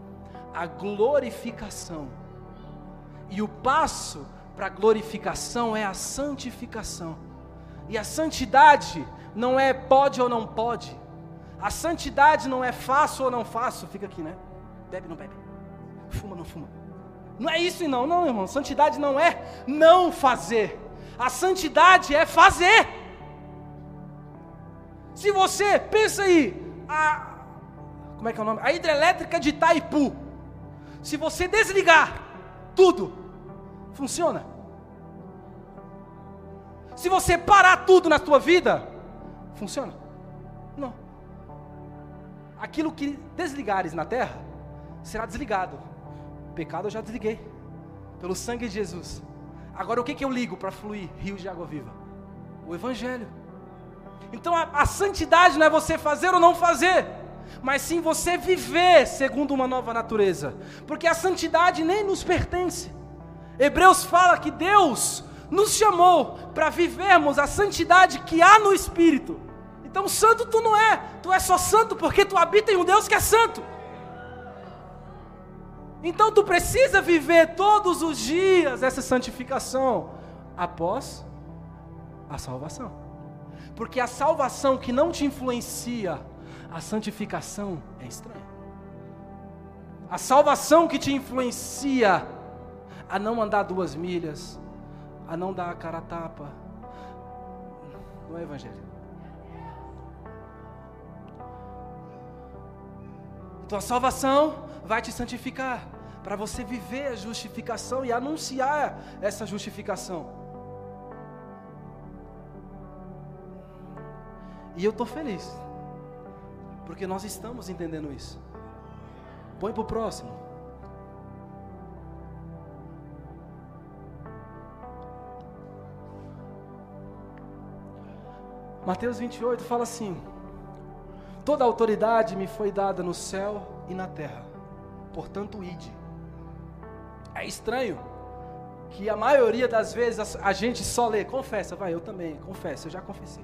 A glorificação. E o passo para a glorificação é a santificação. E a santidade não é pode ou não pode. A santidade não é faço ou não faço. Fica aqui, né? Bebe ou não bebe. Fuma ou não fuma. Não é isso não, não, irmão. Santidade não é não fazer. A santidade é fazer. Se você, pensa aí, a, como é que é o nome? A hidrelétrica de Itaipu. Se você desligar tudo, funciona. Se você parar tudo na sua vida, Funciona? Não. Aquilo que desligares na terra será desligado. O pecado eu já desliguei. Pelo sangue de Jesus. Agora o que, que eu ligo para fluir rios de água viva? O Evangelho. Então a, a santidade não é você fazer ou não fazer, mas sim você viver segundo uma nova natureza. Porque a santidade nem nos pertence. Hebreus fala que Deus nos chamou para vivermos a santidade que há no Espírito. Então santo tu não é, tu é só santo porque tu habita em um Deus que é santo. Então tu precisa viver todos os dias essa santificação após a salvação. Porque a salvação que não te influencia, a santificação é estranha. A salvação que te influencia a não andar duas milhas, a não dar a cara a tapa, não é evangelho. Tua salvação vai te santificar para você viver a justificação e anunciar essa justificação. E eu estou feliz, porque nós estamos entendendo isso. Põe para o próximo. Mateus 28 fala assim: Toda autoridade me foi dada no céu e na terra. Portanto, ide. É estranho que a maioria das vezes a gente só lê, confessa, vai, eu também, confesso, eu já confessei.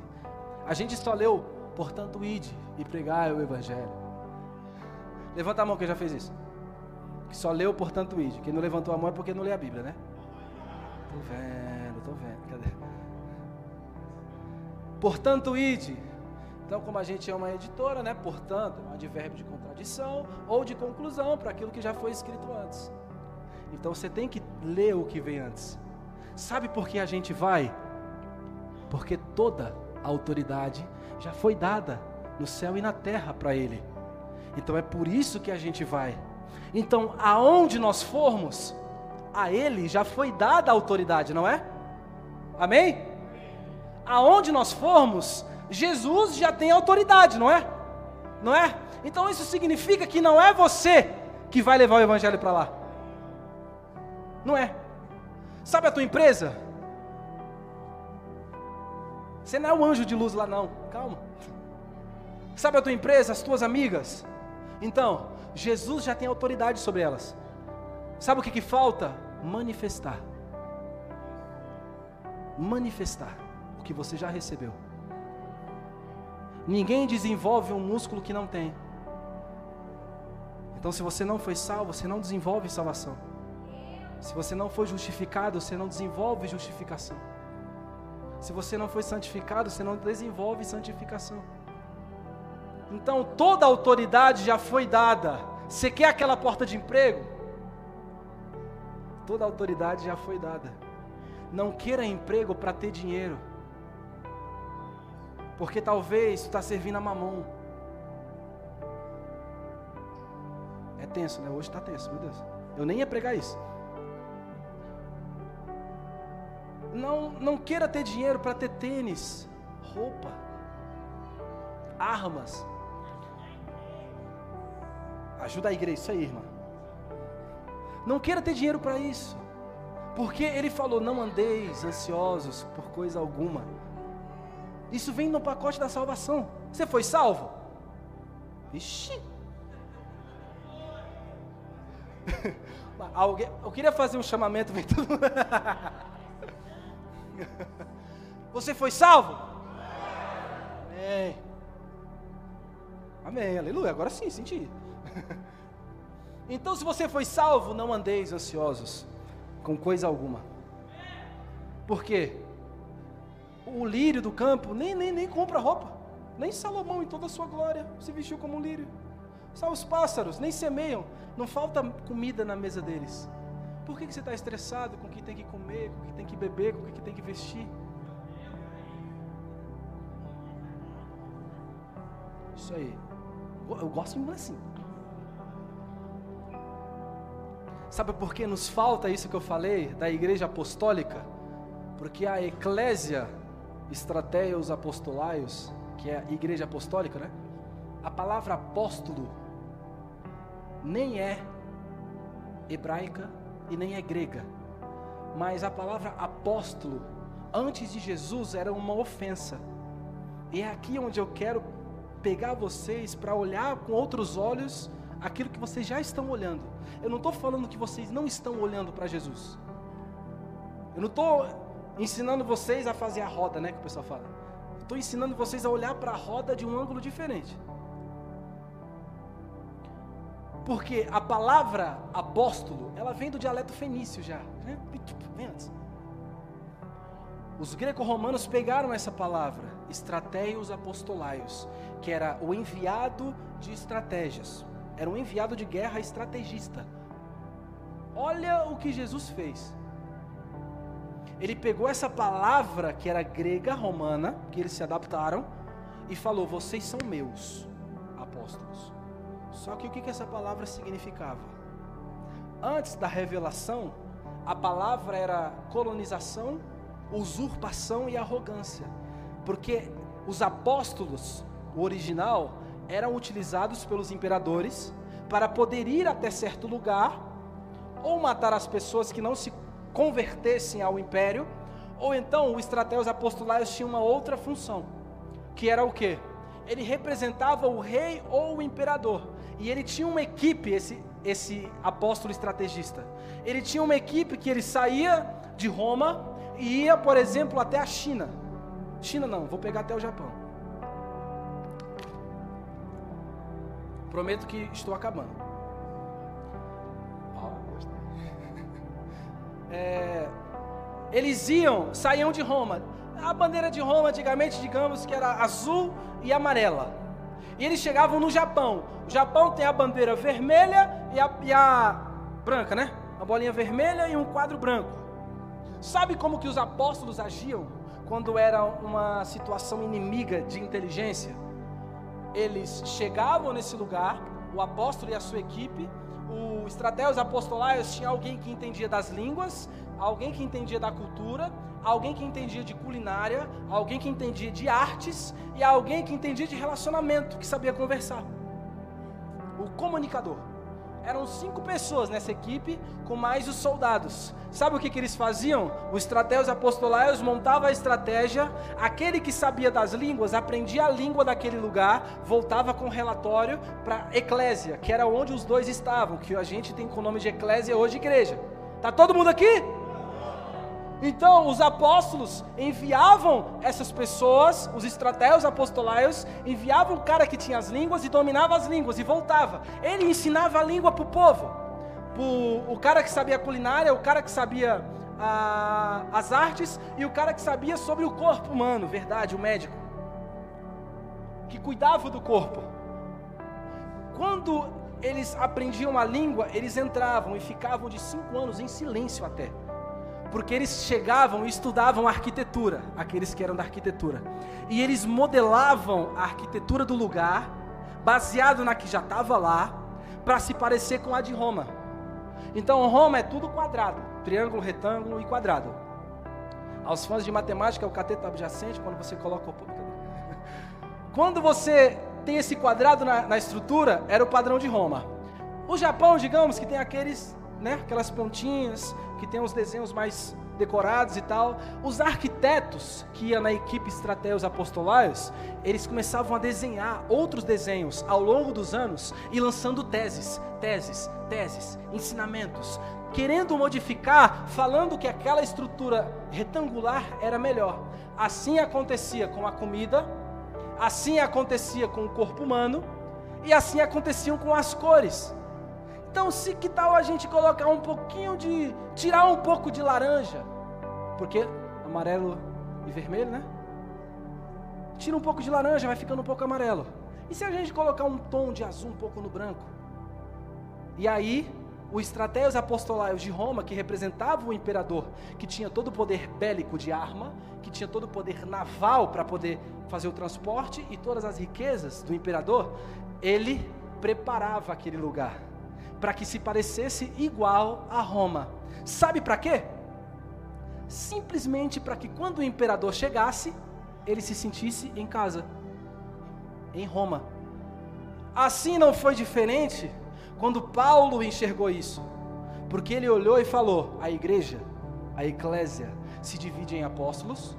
A gente só leu, portanto, ide e pregai o evangelho. Levanta a mão quem já fez isso. Que só leu, portanto, ide. Quem não levantou a mão é porque não lê a Bíblia, né? Tô vendo, tô vendo. Cadê? Portanto, ide então, como a gente é uma editora, né, portanto, é um advérbio de contradição ou de conclusão para aquilo que já foi escrito antes. Então, você tem que ler o que vem antes. Sabe por que a gente vai? Porque toda a autoridade já foi dada no céu e na terra para Ele. Então, é por isso que a gente vai. Então, aonde nós formos, a Ele já foi dada a autoridade, não é? Amém? Aonde nós formos, Jesus já tem autoridade, não é? Não é? Então isso significa que não é você que vai levar o evangelho para lá. Não é. Sabe a tua empresa? Você não é o anjo de luz lá, não. Calma. Sabe a tua empresa, as tuas amigas? Então, Jesus já tem autoridade sobre elas. Sabe o que, que falta? Manifestar. Manifestar o que você já recebeu. Ninguém desenvolve um músculo que não tem. Então, se você não foi salvo, você não desenvolve salvação. Se você não foi justificado, você não desenvolve justificação. Se você não foi santificado, você não desenvolve santificação. Então toda a autoridade já foi dada. Você quer aquela porta de emprego? Toda a autoridade já foi dada. Não queira emprego para ter dinheiro. Porque talvez tu está servindo a mamão. É tenso, né? Hoje está tenso, meu Deus. Eu nem ia pregar isso. Não, não queira ter dinheiro para ter tênis, roupa, armas. Ajuda a igreja, isso aí, irmã. Não queira ter dinheiro para isso. Porque ele falou: não andeis ansiosos por coisa alguma. Isso vem no pacote da salvação. Você foi salvo? Ixi. Alguém, eu queria fazer um chamamento. Você foi salvo? Amém. Amém, aleluia. Agora sim, senti. Então, se você foi salvo, não andeis ansiosos com coisa alguma. Por quê? O lírio do campo nem, nem, nem compra roupa. Nem Salomão, em toda a sua glória, se vestiu como um lírio. Só os pássaros nem semeiam. Não falta comida na mesa deles. Por que, que você está estressado com o que tem que comer, com o que tem que beber, com o que tem que vestir? Isso aí. Eu gosto de assim. Sabe por que nos falta isso que eu falei da igreja apostólica? Porque a eclésia estratégios apostolaios, que é a igreja apostólica, né? A palavra apóstolo nem é hebraica e nem é grega. Mas a palavra apóstolo, antes de Jesus, era uma ofensa. E é aqui onde eu quero pegar vocês para olhar com outros olhos aquilo que vocês já estão olhando. Eu não estou falando que vocês não estão olhando para Jesus. Eu não estou ensinando vocês a fazer a roda, né? Que o pessoal fala. Estou ensinando vocês a olhar para a roda de um ângulo diferente. Porque a palavra apóstolo, ela vem do dialeto fenício já. Né? Vem antes. Os greco-romanos pegaram essa palavra, estrateios apostolaios, que era o enviado de estratégias. Era um enviado de guerra estrategista. Olha o que Jesus fez. Ele pegou essa palavra que era grega romana, que eles se adaptaram, e falou: Vocês são meus apóstolos. Só que o que, essa palavra significava? Antes da revelação, a palavra era colonização, usurpação e arrogância. Porque os apóstolos, o original, eram utilizados pelos imperadores para poder ir até certo lugar ou matar as pessoas que não se convertessem ao império, ou então o estratégios apostolares tinha uma outra função, que era o que? Ele representava o rei ou o imperador. E ele tinha uma equipe, esse, esse apóstolo estrategista. Ele tinha uma equipe que ele saía de Roma e ia, por exemplo, até a China. China não, vou pegar até o Japão. Prometo que estou acabando. É, eles iam, saíam de Roma. A bandeira de Roma, antigamente, digamos que era azul e amarela. E eles chegavam no Japão. O Japão tem a bandeira vermelha e a, e a branca, né? Uma bolinha vermelha e um quadro branco. Sabe como que os apóstolos agiam quando era uma situação inimiga de inteligência? Eles chegavam nesse lugar, o apóstolo e a sua equipe, o estratégios apostolais tinha alguém que entendia das línguas, alguém que entendia da cultura, alguém que entendia de culinária, alguém que entendia de artes e alguém que entendia de relacionamento, que sabia conversar. O comunicador. Eram cinco pessoas nessa equipe, com mais os soldados. Sabe o que, que eles faziam? Os estratégios apostolaios montava a estratégia, aquele que sabia das línguas, aprendia a língua daquele lugar, voltava com relatório para eclésia, que era onde os dois estavam, que a gente tem com o nome de eclésia hoje igreja. Tá todo mundo aqui? Então, os apóstolos enviavam essas pessoas, os estratégios apostolaios, enviavam o cara que tinha as línguas e dominava as línguas e voltava. Ele ensinava a língua para o povo. O cara que sabia culinária, o cara que sabia a, as artes e o cara que sabia sobre o corpo humano, verdade, o médico. Que cuidava do corpo. Quando eles aprendiam a língua, eles entravam e ficavam de cinco anos em silêncio até porque eles chegavam e estudavam arquitetura, aqueles que eram da arquitetura, e eles modelavam a arquitetura do lugar, baseado na que já estava lá, para se parecer com a de Roma. Então Roma é tudo quadrado, triângulo, retângulo e quadrado. Aos fãs de matemática, o cateto adjacente, quando você coloca o. Quando você tem esse quadrado na, na estrutura, era o padrão de Roma. O Japão, digamos, que tem aqueles né, aquelas pontinhas que tem os desenhos mais decorados e tal. Os arquitetos que iam na equipe Estratégios Apostolaios, eles começavam a desenhar outros desenhos ao longo dos anos e lançando teses, teses, teses, ensinamentos, querendo modificar, falando que aquela estrutura retangular era melhor. Assim acontecia com a comida, assim acontecia com o corpo humano e assim aconteciam com as cores. Então, se que tal a gente colocar um pouquinho de. tirar um pouco de laranja? Porque amarelo e vermelho, né? Tira um pouco de laranja, vai ficando um pouco amarelo. E se a gente colocar um tom de azul um pouco no branco? E aí, o estratégios apostolaios de Roma, que representava o imperador, que tinha todo o poder bélico de arma, que tinha todo o poder naval para poder fazer o transporte e todas as riquezas do imperador, ele preparava aquele lugar para que se parecesse igual a Roma. Sabe para quê? Simplesmente para que quando o imperador chegasse, ele se sentisse em casa, em Roma. Assim não foi diferente quando Paulo enxergou isso, porque ele olhou e falou: a igreja, a eclésia, se divide em apóstolos,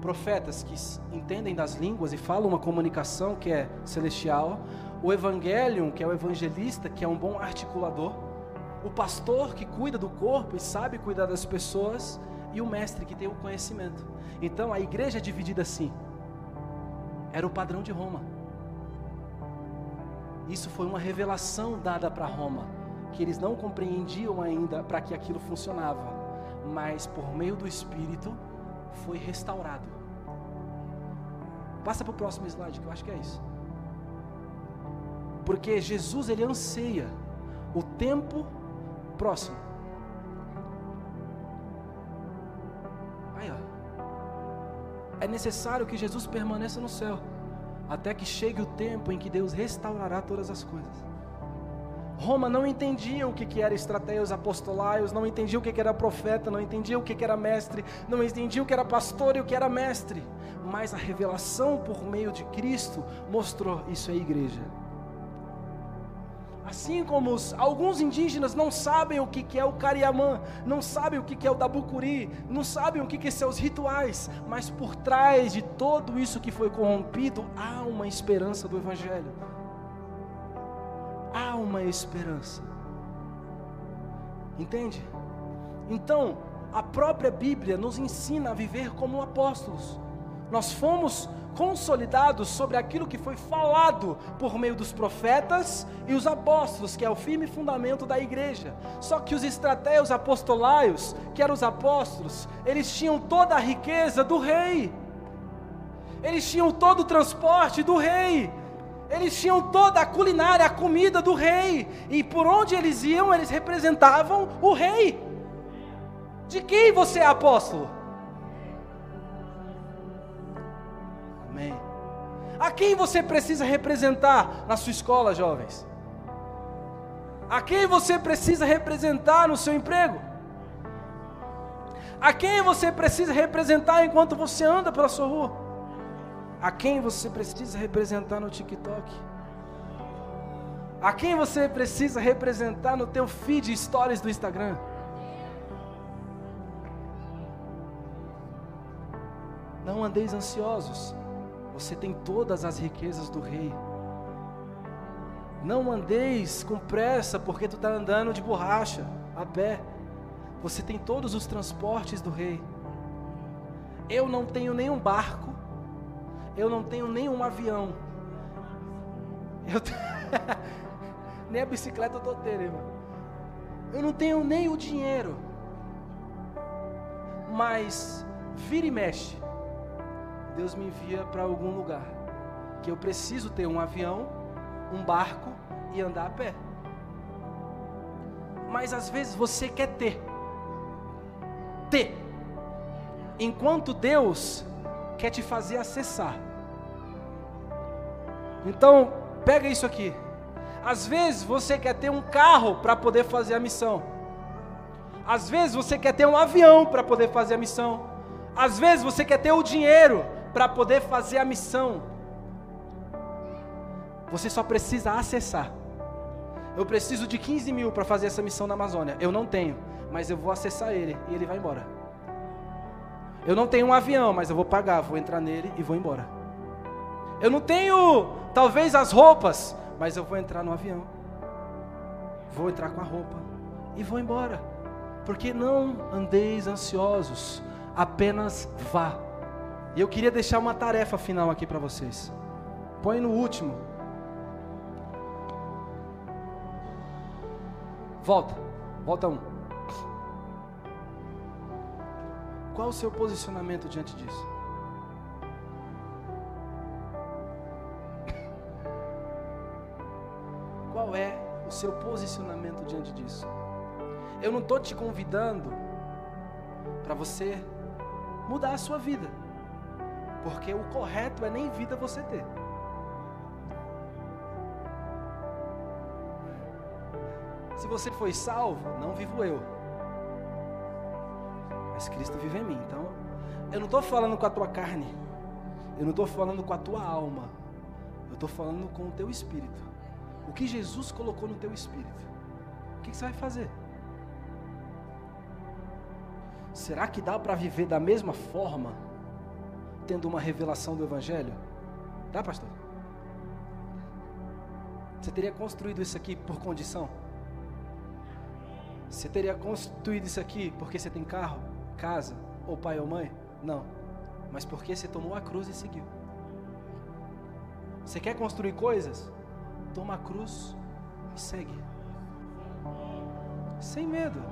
profetas que entendem das línguas e falam uma comunicação que é celestial, o evangelium, que é o evangelista, que é um bom articulador, o pastor que cuida do corpo e sabe cuidar das pessoas, e o mestre que tem o conhecimento. Então a igreja é dividida assim. Era o padrão de Roma. Isso foi uma revelação dada para Roma, que eles não compreendiam ainda para que aquilo funcionava, mas por meio do Espírito foi restaurado. Passa para o próximo slide, que eu acho que é isso. Porque Jesus ele anseia o tempo próximo. Aí, ó. É necessário que Jesus permaneça no céu, até que chegue o tempo em que Deus restaurará todas as coisas. Roma não entendia o que, era estratégias apostolaios, não entendia o que, era profeta, não entendia o que, que era mestre, não entendia o que era pastor e o que era mestre. Mas a revelação por meio de Cristo mostrou isso à igreja. Assim como os, alguns indígenas não sabem o que, que é o cariamã, não sabem o que, que é o dabucuri, não sabem o que, que são os rituais, mas por trás de tudo isso que foi corrompido, há uma esperança do Evangelho. Há uma esperança. Entende? Então, a própria Bíblia nos ensina a viver como apóstolos. Nós fomos consolidados sobre aquilo que foi falado por meio dos profetas e os apóstolos, que é o firme fundamento da igreja. Só que os estratégios apostolaios, que eram os apóstolos, eles tinham toda a riqueza do rei. Eles tinham todo o transporte do rei. Eles tinham toda a culinária, a comida do rei. E por onde eles iam, eles representavam o rei. De quem você é apóstolo? Amém. A quem você precisa representar na sua escola, jovens? A quem você precisa representar no seu emprego? A quem você precisa representar enquanto você anda pela sua rua? A quem você precisa representar no TikTok? A quem você precisa representar no teu feed stories do Instagram? Não andeis ansiosos. Você tem todas as riquezas do rei. Não andeis com pressa, porque tu está andando de borracha, a pé. Você tem todos os transportes do rei. Eu não tenho nenhum barco. Eu não tenho nenhum avião. Eu nem a bicicleta eu tô tendo, irmão. Eu não tenho nem o dinheiro. Mas vira e mexe. Deus me envia para algum lugar que eu preciso ter um avião, um barco e andar a pé. Mas às vezes você quer ter. Ter. Enquanto Deus quer te fazer acessar. Então, pega isso aqui. Às vezes você quer ter um carro para poder fazer a missão. Às vezes você quer ter um avião para poder fazer a missão. Às vezes você quer ter o dinheiro para poder fazer a missão. Você só precisa acessar. Eu preciso de 15 mil para fazer essa missão na Amazônia. Eu não tenho, mas eu vou acessar ele e ele vai embora. Eu não tenho um avião, mas eu vou pagar, vou entrar nele e vou embora. Eu não tenho, talvez, as roupas, mas eu vou entrar no avião. Vou entrar com a roupa e vou embora. Porque não andeis ansiosos, apenas vá. E eu queria deixar uma tarefa final aqui para vocês. Põe no último. Volta, volta um. Qual o seu posicionamento diante disso? Qual é o seu posicionamento diante disso? Eu não estou te convidando para você mudar a sua vida. Porque o correto é nem vida você ter. Se você foi salvo, não vivo eu. Mas Cristo vive em mim. Então, eu não estou falando com a tua carne. Eu não estou falando com a tua alma. Eu estou falando com o teu espírito. O que Jesus colocou no teu espírito. O que, que você vai fazer? Será que dá para viver da mesma forma? Tendo uma revelação do Evangelho? Tá, pastor? Você teria construído isso aqui por condição? Você teria construído isso aqui porque você tem carro, casa, ou pai ou mãe? Não. Mas porque você tomou a cruz e seguiu. Você quer construir coisas? Toma a cruz e segue. Sem medo.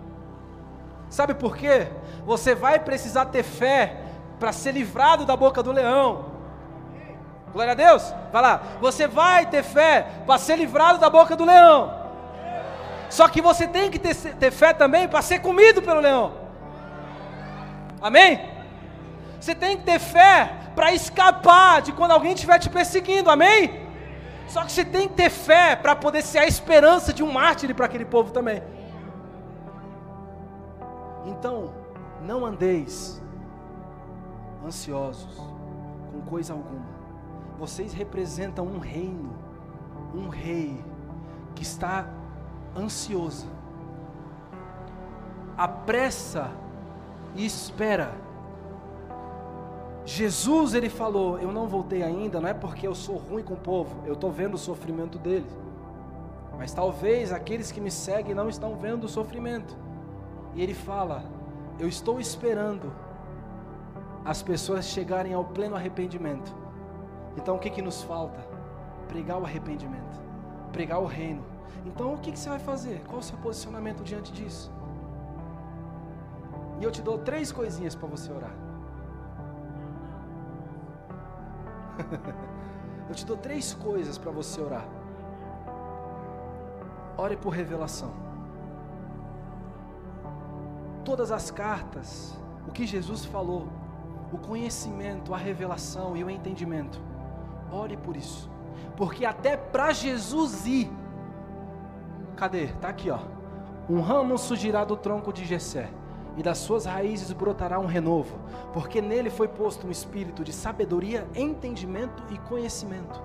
Sabe por quê? Você vai precisar ter fé para ser livrado da boca do leão. Glória a Deus. Vai lá. Você vai ter fé para ser livrado da boca do leão. Só que você tem que ter, ter fé também para ser comido pelo leão. Amém? Você tem que ter fé para escapar de quando alguém estiver te perseguindo. Amém? Só que você tem que ter fé para poder ser a esperança de um mártir para aquele povo também. Então, não andeis ansiosos com coisa alguma. Vocês representam um reino, um rei que está ansioso. Apressa e espera. Jesus ele falou: Eu não voltei ainda, não é porque eu sou ruim com o povo, eu estou vendo o sofrimento deles. Mas talvez aqueles que me seguem não estão vendo o sofrimento. E ele fala: Eu estou esperando as pessoas chegarem ao pleno arrependimento. Então o que, que nos falta? Pregar o arrependimento, pregar o reino. Então o que, que você vai fazer? Qual o seu posicionamento diante disso? E eu te dou três coisinhas para você orar. eu te dou três coisas para você orar. Ore por revelação. Todas as cartas, o que Jesus falou, o conhecimento, a revelação e o entendimento. Ore por isso. Porque até para Jesus ir, cadê? Está aqui, ó. Um ramo surgirá do tronco de Jessé, e das suas raízes brotará um renovo, porque nele foi posto um espírito de sabedoria, entendimento e conhecimento.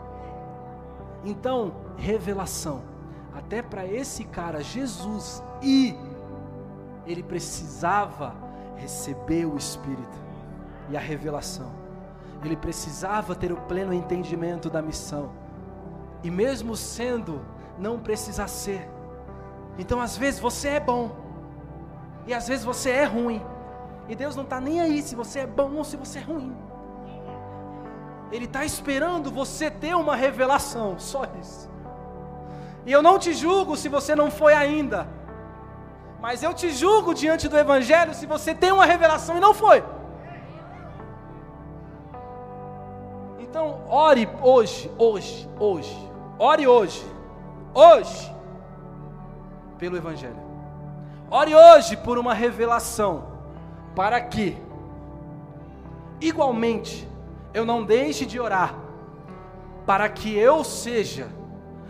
Então, revelação. até para esse cara, Jesus, ir, ele precisava receber o Espírito e a revelação. Ele precisava ter o pleno entendimento da missão. E mesmo sendo, não precisa ser. Então, às vezes você é bom, e às vezes você é ruim. E Deus não está nem aí se você é bom ou se você é ruim. Ele está esperando você ter uma revelação, só isso. E eu não te julgo se você não foi ainda. Mas eu te julgo diante do Evangelho se você tem uma revelação e não foi. Então, ore hoje, hoje, hoje. Ore hoje. Hoje. Pelo Evangelho. Ore hoje por uma revelação. Para que, igualmente, eu não deixe de orar. Para que eu seja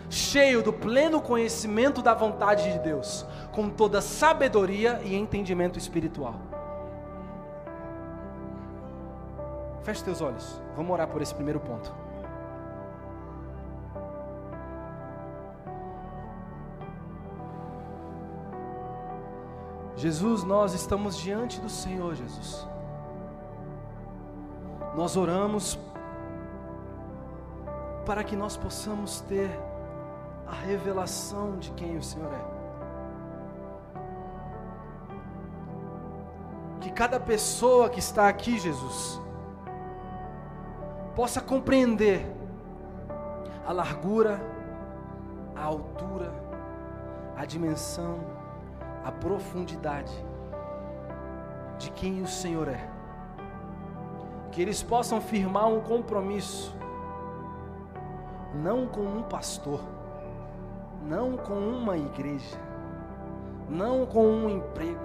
cheio do pleno conhecimento da vontade de Deus, com toda sabedoria e entendimento espiritual. Feche teus olhos, vamos orar por esse primeiro ponto. Jesus, nós estamos diante do Senhor, Jesus. Nós oramos para que nós possamos ter a revelação de quem o Senhor é. Que cada pessoa que está aqui, Jesus, possa compreender a largura, a altura, a dimensão, a profundidade de quem o Senhor é. Que eles possam firmar um compromisso, não com um pastor, não com uma igreja, não com um emprego,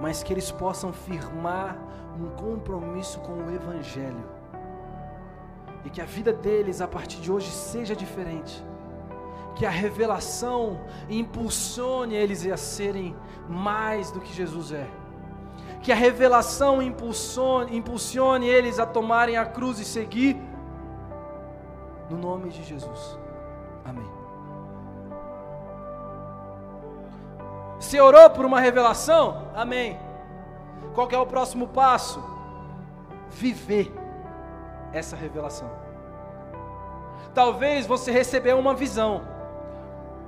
mas que eles possam firmar um compromisso com o Evangelho, e que a vida deles a partir de hoje seja diferente, que a revelação impulsione eles a serem mais do que Jesus é, que a revelação impulsione, impulsione eles a tomarem a cruz e seguir, no nome de Jesus, amém. Você orou por uma revelação? Amém. Qual é o próximo passo? Viver essa revelação. Talvez você recebeu uma visão.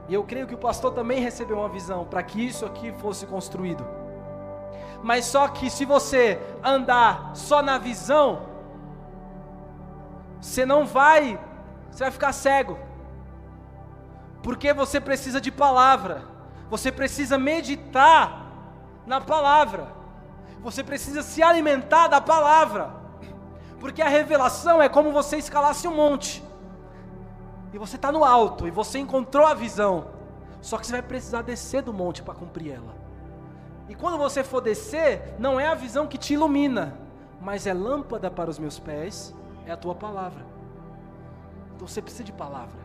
E eu creio que o pastor também recebeu uma visão para que isso aqui fosse construído. Mas só que se você andar só na visão, você não vai, você vai ficar cego. Porque você precisa de palavra. Você precisa meditar na palavra. Você precisa se alimentar da palavra. Porque a revelação é como você escalasse um monte. E você está no alto e você encontrou a visão. Só que você vai precisar descer do monte para cumprir ela. E quando você for descer, não é a visão que te ilumina, mas é lâmpada para os meus pés, é a tua palavra. Então você precisa de palavra.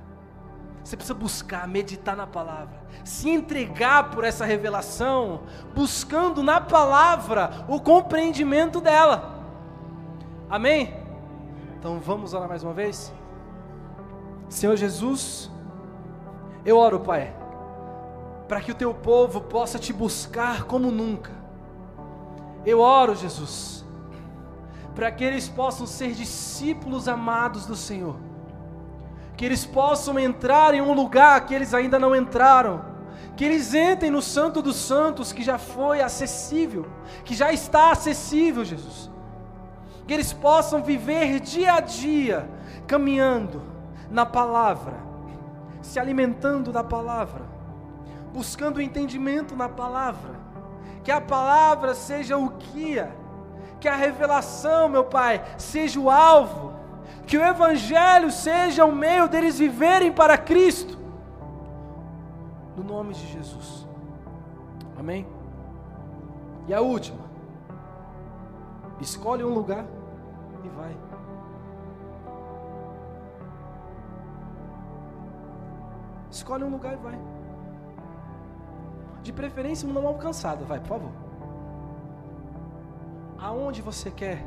Você precisa buscar, meditar na palavra, se entregar por essa revelação, buscando na palavra o compreendimento dela. Amém? Então vamos orar mais uma vez? Senhor Jesus, eu oro, Pai, para que o teu povo possa te buscar como nunca. Eu oro, Jesus, para que eles possam ser discípulos amados do Senhor que eles possam entrar em um lugar que eles ainda não entraram, que eles entrem no Santo dos Santos que já foi acessível, que já está acessível, Jesus. Que eles possam viver dia a dia caminhando na palavra, se alimentando da palavra, buscando entendimento na palavra. Que a palavra seja o guia, que a revelação, meu Pai, seja o alvo que o Evangelho seja o meio deles viverem para Cristo. No nome de Jesus. Amém? E a última. Escolhe um lugar e vai. Escolhe um lugar e vai. De preferência, um não alcançado. Vai, por favor. Aonde você quer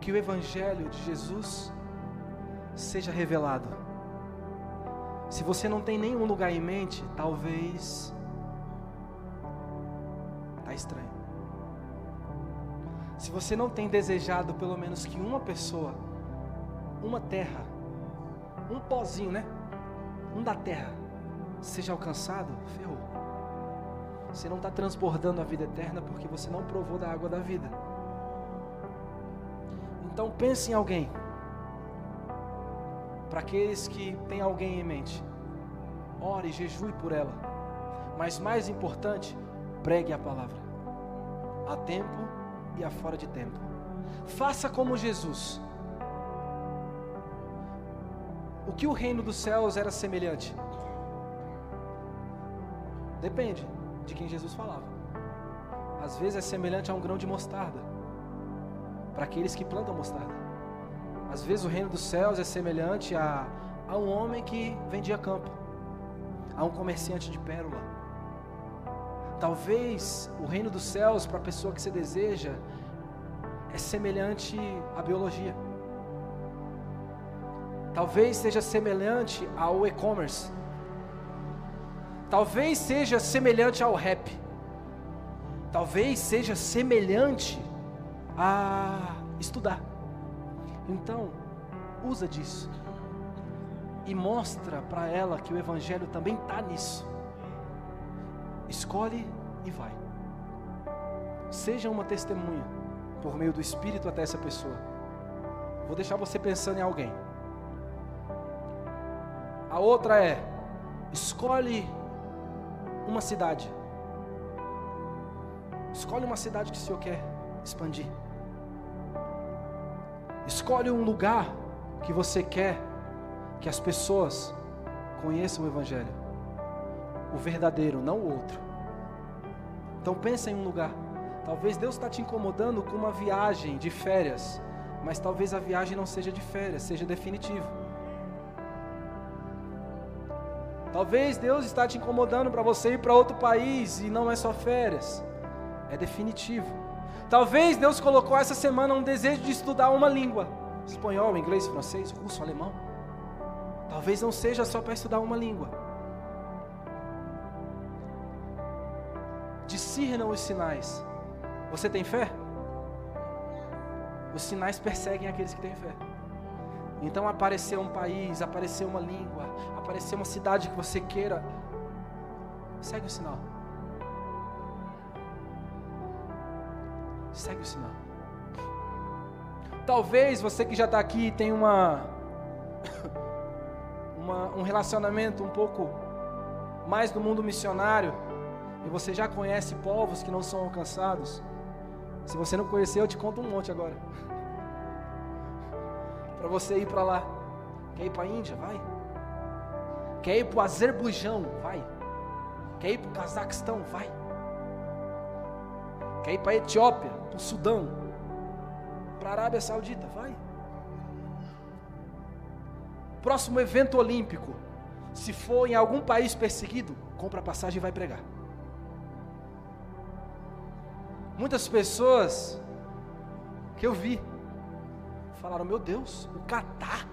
que o Evangelho de Jesus seja revelado. Se você não tem nenhum lugar em mente, talvez está estranho. Se você não tem desejado pelo menos que uma pessoa, uma terra, um pozinho, né? Um da terra, seja alcançado, ferrou. Você não está transbordando a vida eterna porque você não provou da água da vida. Então pense em alguém. Para aqueles que têm alguém em mente, ore jejue por ela. Mas mais importante, pregue a palavra. A tempo e a fora de tempo. Faça como Jesus. O que o reino dos céus era semelhante? Depende de quem Jesus falava. Às vezes é semelhante a um grão de mostarda, para aqueles que plantam mostarda. Às vezes o reino dos céus é semelhante a, a um homem que vendia campo, a um comerciante de pérola. Talvez o reino dos céus, para a pessoa que se deseja, é semelhante à biologia. Talvez seja semelhante ao e-commerce. Talvez seja semelhante ao rap. Talvez seja semelhante a estudar. Então, usa disso. E mostra para ela que o evangelho também está nisso. Escolhe e vai. Seja uma testemunha por meio do Espírito até essa pessoa. Vou deixar você pensando em alguém. A outra é: escolhe uma cidade. Escolhe uma cidade que o Senhor quer expandir. Escolhe um lugar que você quer que as pessoas conheçam o Evangelho. O verdadeiro, não o outro. Então pensa em um lugar. Talvez Deus está te incomodando com uma viagem de férias, mas talvez a viagem não seja de férias, seja definitiva. Talvez Deus está te incomodando para você ir para outro país e não é só férias, é definitivo. Talvez Deus colocou essa semana um desejo de estudar uma língua: espanhol, inglês, francês, russo, alemão. Talvez não seja só para estudar uma língua. Discernam os sinais. Você tem fé? Os sinais perseguem aqueles que têm fé. Então apareceu um país, apareceu uma língua, apareceu uma cidade que você queira, segue o sinal. Segue o sinal. Talvez você que já está aqui tenha uma, uma, um relacionamento um pouco mais do mundo missionário e você já conhece povos que não são alcançados. Se você não conhecer, eu te conto um monte agora para você ir para lá. Quer ir para a Índia? Vai. Quer ir para o Azerbaijão? Vai. Quer ir para o Cazaquistão? Vai. Quer ir para a Etiópia? Para o Sudão? Para a Arábia Saudita? Vai. Próximo evento olímpico. Se for em algum país perseguido, compra passagem e vai pregar. Muitas pessoas que eu vi Falaram, meu Deus, o Catar.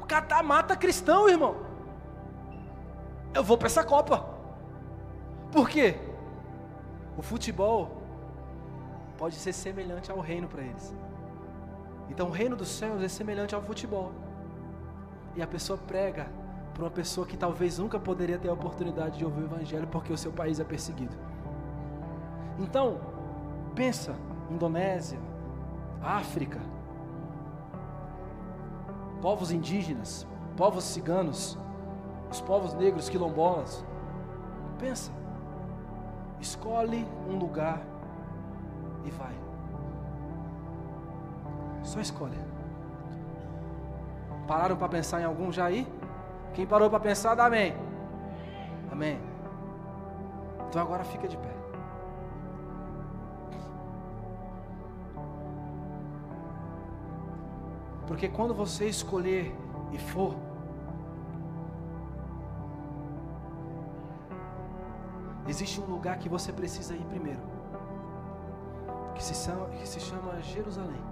O Catar mata cristão, irmão. Eu vou para essa Copa. Por quê? O futebol pode ser semelhante ao reino para eles. Então, o reino dos céus é semelhante ao futebol. E a pessoa prega para uma pessoa que talvez nunca poderia ter a oportunidade de ouvir o evangelho porque o seu país é perseguido. Então, pensa, Indonésia, África, povos indígenas, povos ciganos, os povos negros quilombolas. Pensa, escolhe um lugar e vai. Só escolhe. Pararam para pensar em algum já aí? Quem parou para pensar, dá amém. Amém. Então agora fica de pé. Porque quando você escolher e for, existe um lugar que você precisa ir primeiro, que se chama, que se chama Jerusalém.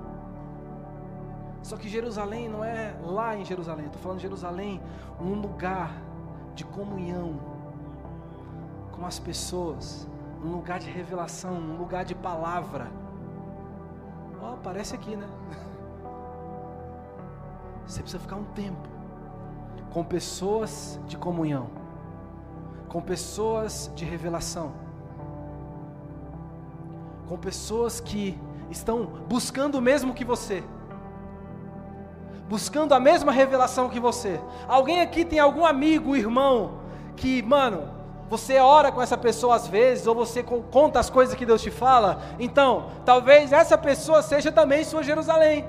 Só que Jerusalém não é lá em Jerusalém, estou falando de Jerusalém, um lugar de comunhão com as pessoas, um lugar de revelação, um lugar de palavra. Ó, oh, aqui, né? Você precisa ficar um tempo com pessoas de comunhão, com pessoas de revelação, com pessoas que estão buscando o mesmo que você, buscando a mesma revelação que você. Alguém aqui tem algum amigo, irmão, que, mano, você ora com essa pessoa às vezes, ou você conta as coisas que Deus te fala, então, talvez essa pessoa seja também sua Jerusalém,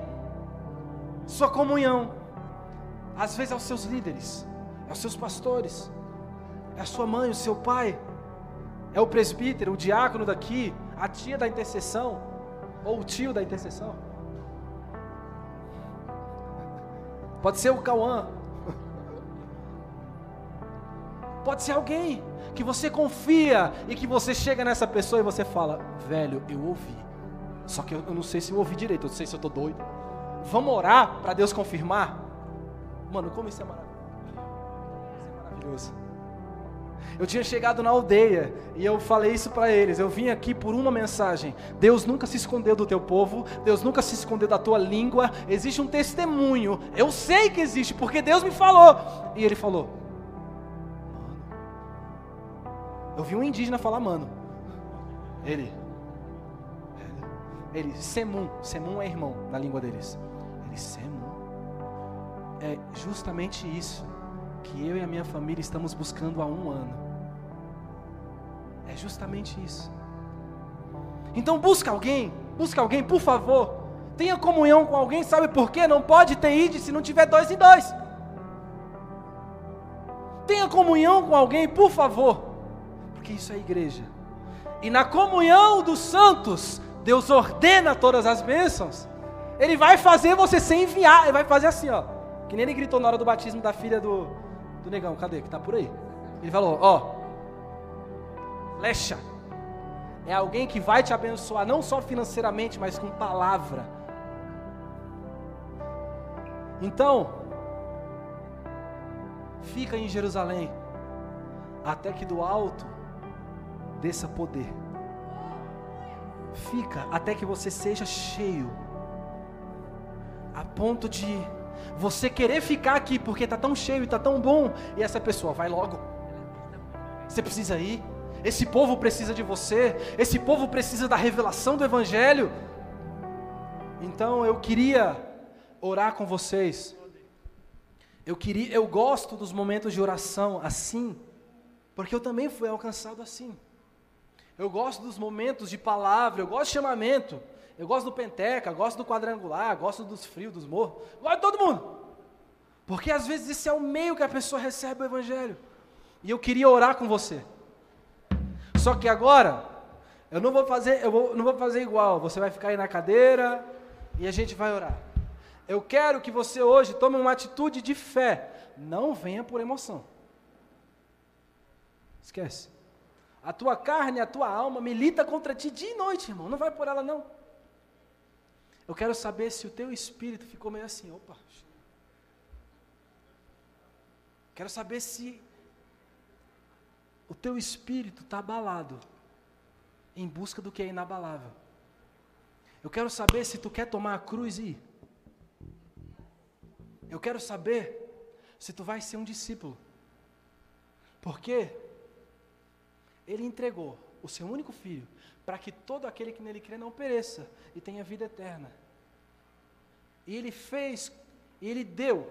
sua comunhão. Às vezes é os seus líderes, é os seus pastores, é a sua mãe, o seu pai, é o presbítero, o diácono daqui, a tia da intercessão, ou o tio da intercessão. Pode ser o Cauã. Pode ser alguém que você confia e que você chega nessa pessoa e você fala: Velho, eu ouvi. Só que eu, não sei se eu ouvi direito, eu não sei se eu estou doido. Vamos orar para Deus confirmar? Mano, como isso é maravilhoso. Isso é maravilhoso. Eu tinha chegado na aldeia e eu falei isso para eles. Eu vim aqui por uma mensagem. Deus nunca se escondeu do teu povo, Deus nunca se escondeu da tua língua. Existe um testemunho. Eu sei que existe porque Deus me falou. E ele falou: Eu vi um indígena falar, mano. Ele. Ele, Semum. Semum é irmão na língua deles. Ele, Semum. É justamente isso que eu e a minha família estamos buscando há um ano. É justamente isso. Então busca alguém, busca alguém, por favor. Tenha comunhão com alguém, sabe por quê? Não pode ter ide se não tiver dois em dois. Tenha comunhão com alguém, por favor. Porque isso é igreja. E na comunhão dos santos, Deus ordena todas as bênçãos. Ele vai fazer você ser enviado. Ele vai fazer assim, ó. Que nem ele gritou na hora do batismo da filha do, do negão. Cadê? Que tá por aí. Ele falou, ó. Flecha. É alguém que vai te abençoar, não só financeiramente, mas com palavra. Então, fica em Jerusalém, até que do alto desça poder. Fica até que você seja cheio, a ponto de você querer ficar aqui porque está tão cheio e está tão bom, e essa pessoa vai logo. Você precisa ir. Esse povo precisa de você. Esse povo precisa da revelação do Evangelho. Então eu queria orar com vocês. Eu queria, eu gosto dos momentos de oração assim, porque eu também fui alcançado assim. Eu gosto dos momentos de palavra, eu gosto de chamamento. Eu gosto do penteca, gosto do quadrangular, gosto dos frios, dos morros, gosto de todo mundo. Porque às vezes esse é o meio que a pessoa recebe o evangelho. E eu queria orar com você. Só que agora eu não vou fazer, eu vou, não vou fazer igual. Você vai ficar aí na cadeira e a gente vai orar. Eu quero que você hoje tome uma atitude de fé. Não venha por emoção. Esquece. A tua carne, a tua alma milita contra ti dia e noite, irmão. Não vai por ela, não. Eu quero saber se o teu espírito ficou meio assim, opa. Quero saber se o teu espírito está abalado em busca do que é inabalável. Eu quero saber se tu quer tomar a cruz e ir. Eu quero saber se tu vai ser um discípulo. Porque ele entregou o seu único filho para que todo aquele que nele crê não pereça e tenha vida eterna. E ele fez, ele deu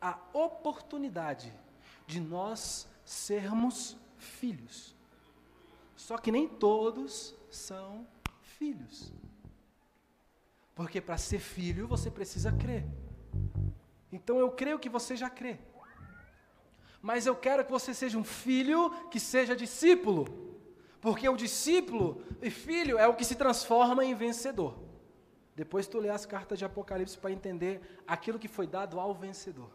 a oportunidade de nós sermos filhos. Só que nem todos são filhos. Porque para ser filho você precisa crer. Então eu creio que você já crê. Mas eu quero que você seja um filho que seja discípulo. Porque o discípulo e filho é o que se transforma em vencedor. Depois tu lê as cartas de Apocalipse para entender aquilo que foi dado ao vencedor.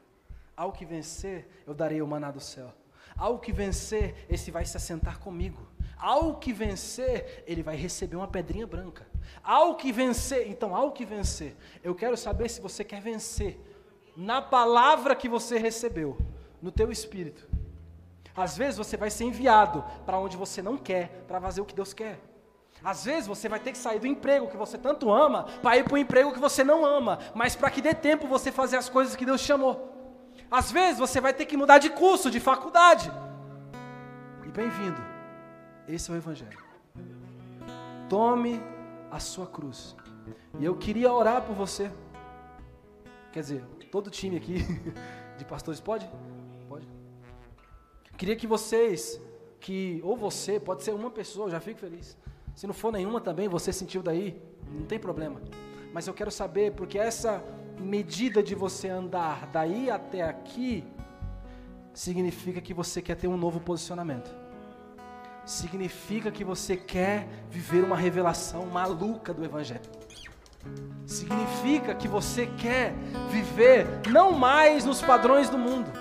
Ao que vencer, eu darei o maná do céu. Ao que vencer, esse vai se assentar comigo. Ao que vencer, ele vai receber uma pedrinha branca. Há o que vencer. Então, há o que vencer. Eu quero saber se você quer vencer na palavra que você recebeu, no teu espírito. Às vezes você vai ser enviado para onde você não quer, para fazer o que Deus quer. Às vezes você vai ter que sair do emprego que você tanto ama para ir para o emprego que você não ama, mas para que dê tempo você fazer as coisas que Deus chamou. Às vezes você vai ter que mudar de curso, de faculdade. E bem-vindo. Esse é o Evangelho. Tome a sua cruz. E eu queria orar por você. Quer dizer, todo time aqui de pastores? Pode. Queria que vocês, que ou você, pode ser uma pessoa, já fico feliz. Se não for nenhuma também, você sentiu daí, não tem problema. Mas eu quero saber, porque essa medida de você andar daí até aqui significa que você quer ter um novo posicionamento. Significa que você quer viver uma revelação maluca do Evangelho. Significa que você quer viver não mais nos padrões do mundo,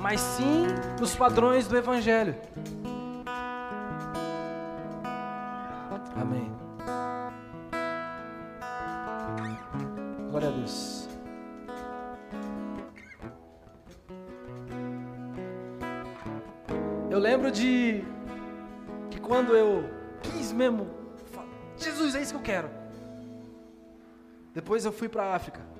mas sim nos padrões do Evangelho. Amém. Glória a Deus. Eu lembro de que quando eu quis mesmo, Jesus, é isso que eu quero. Depois eu fui para África.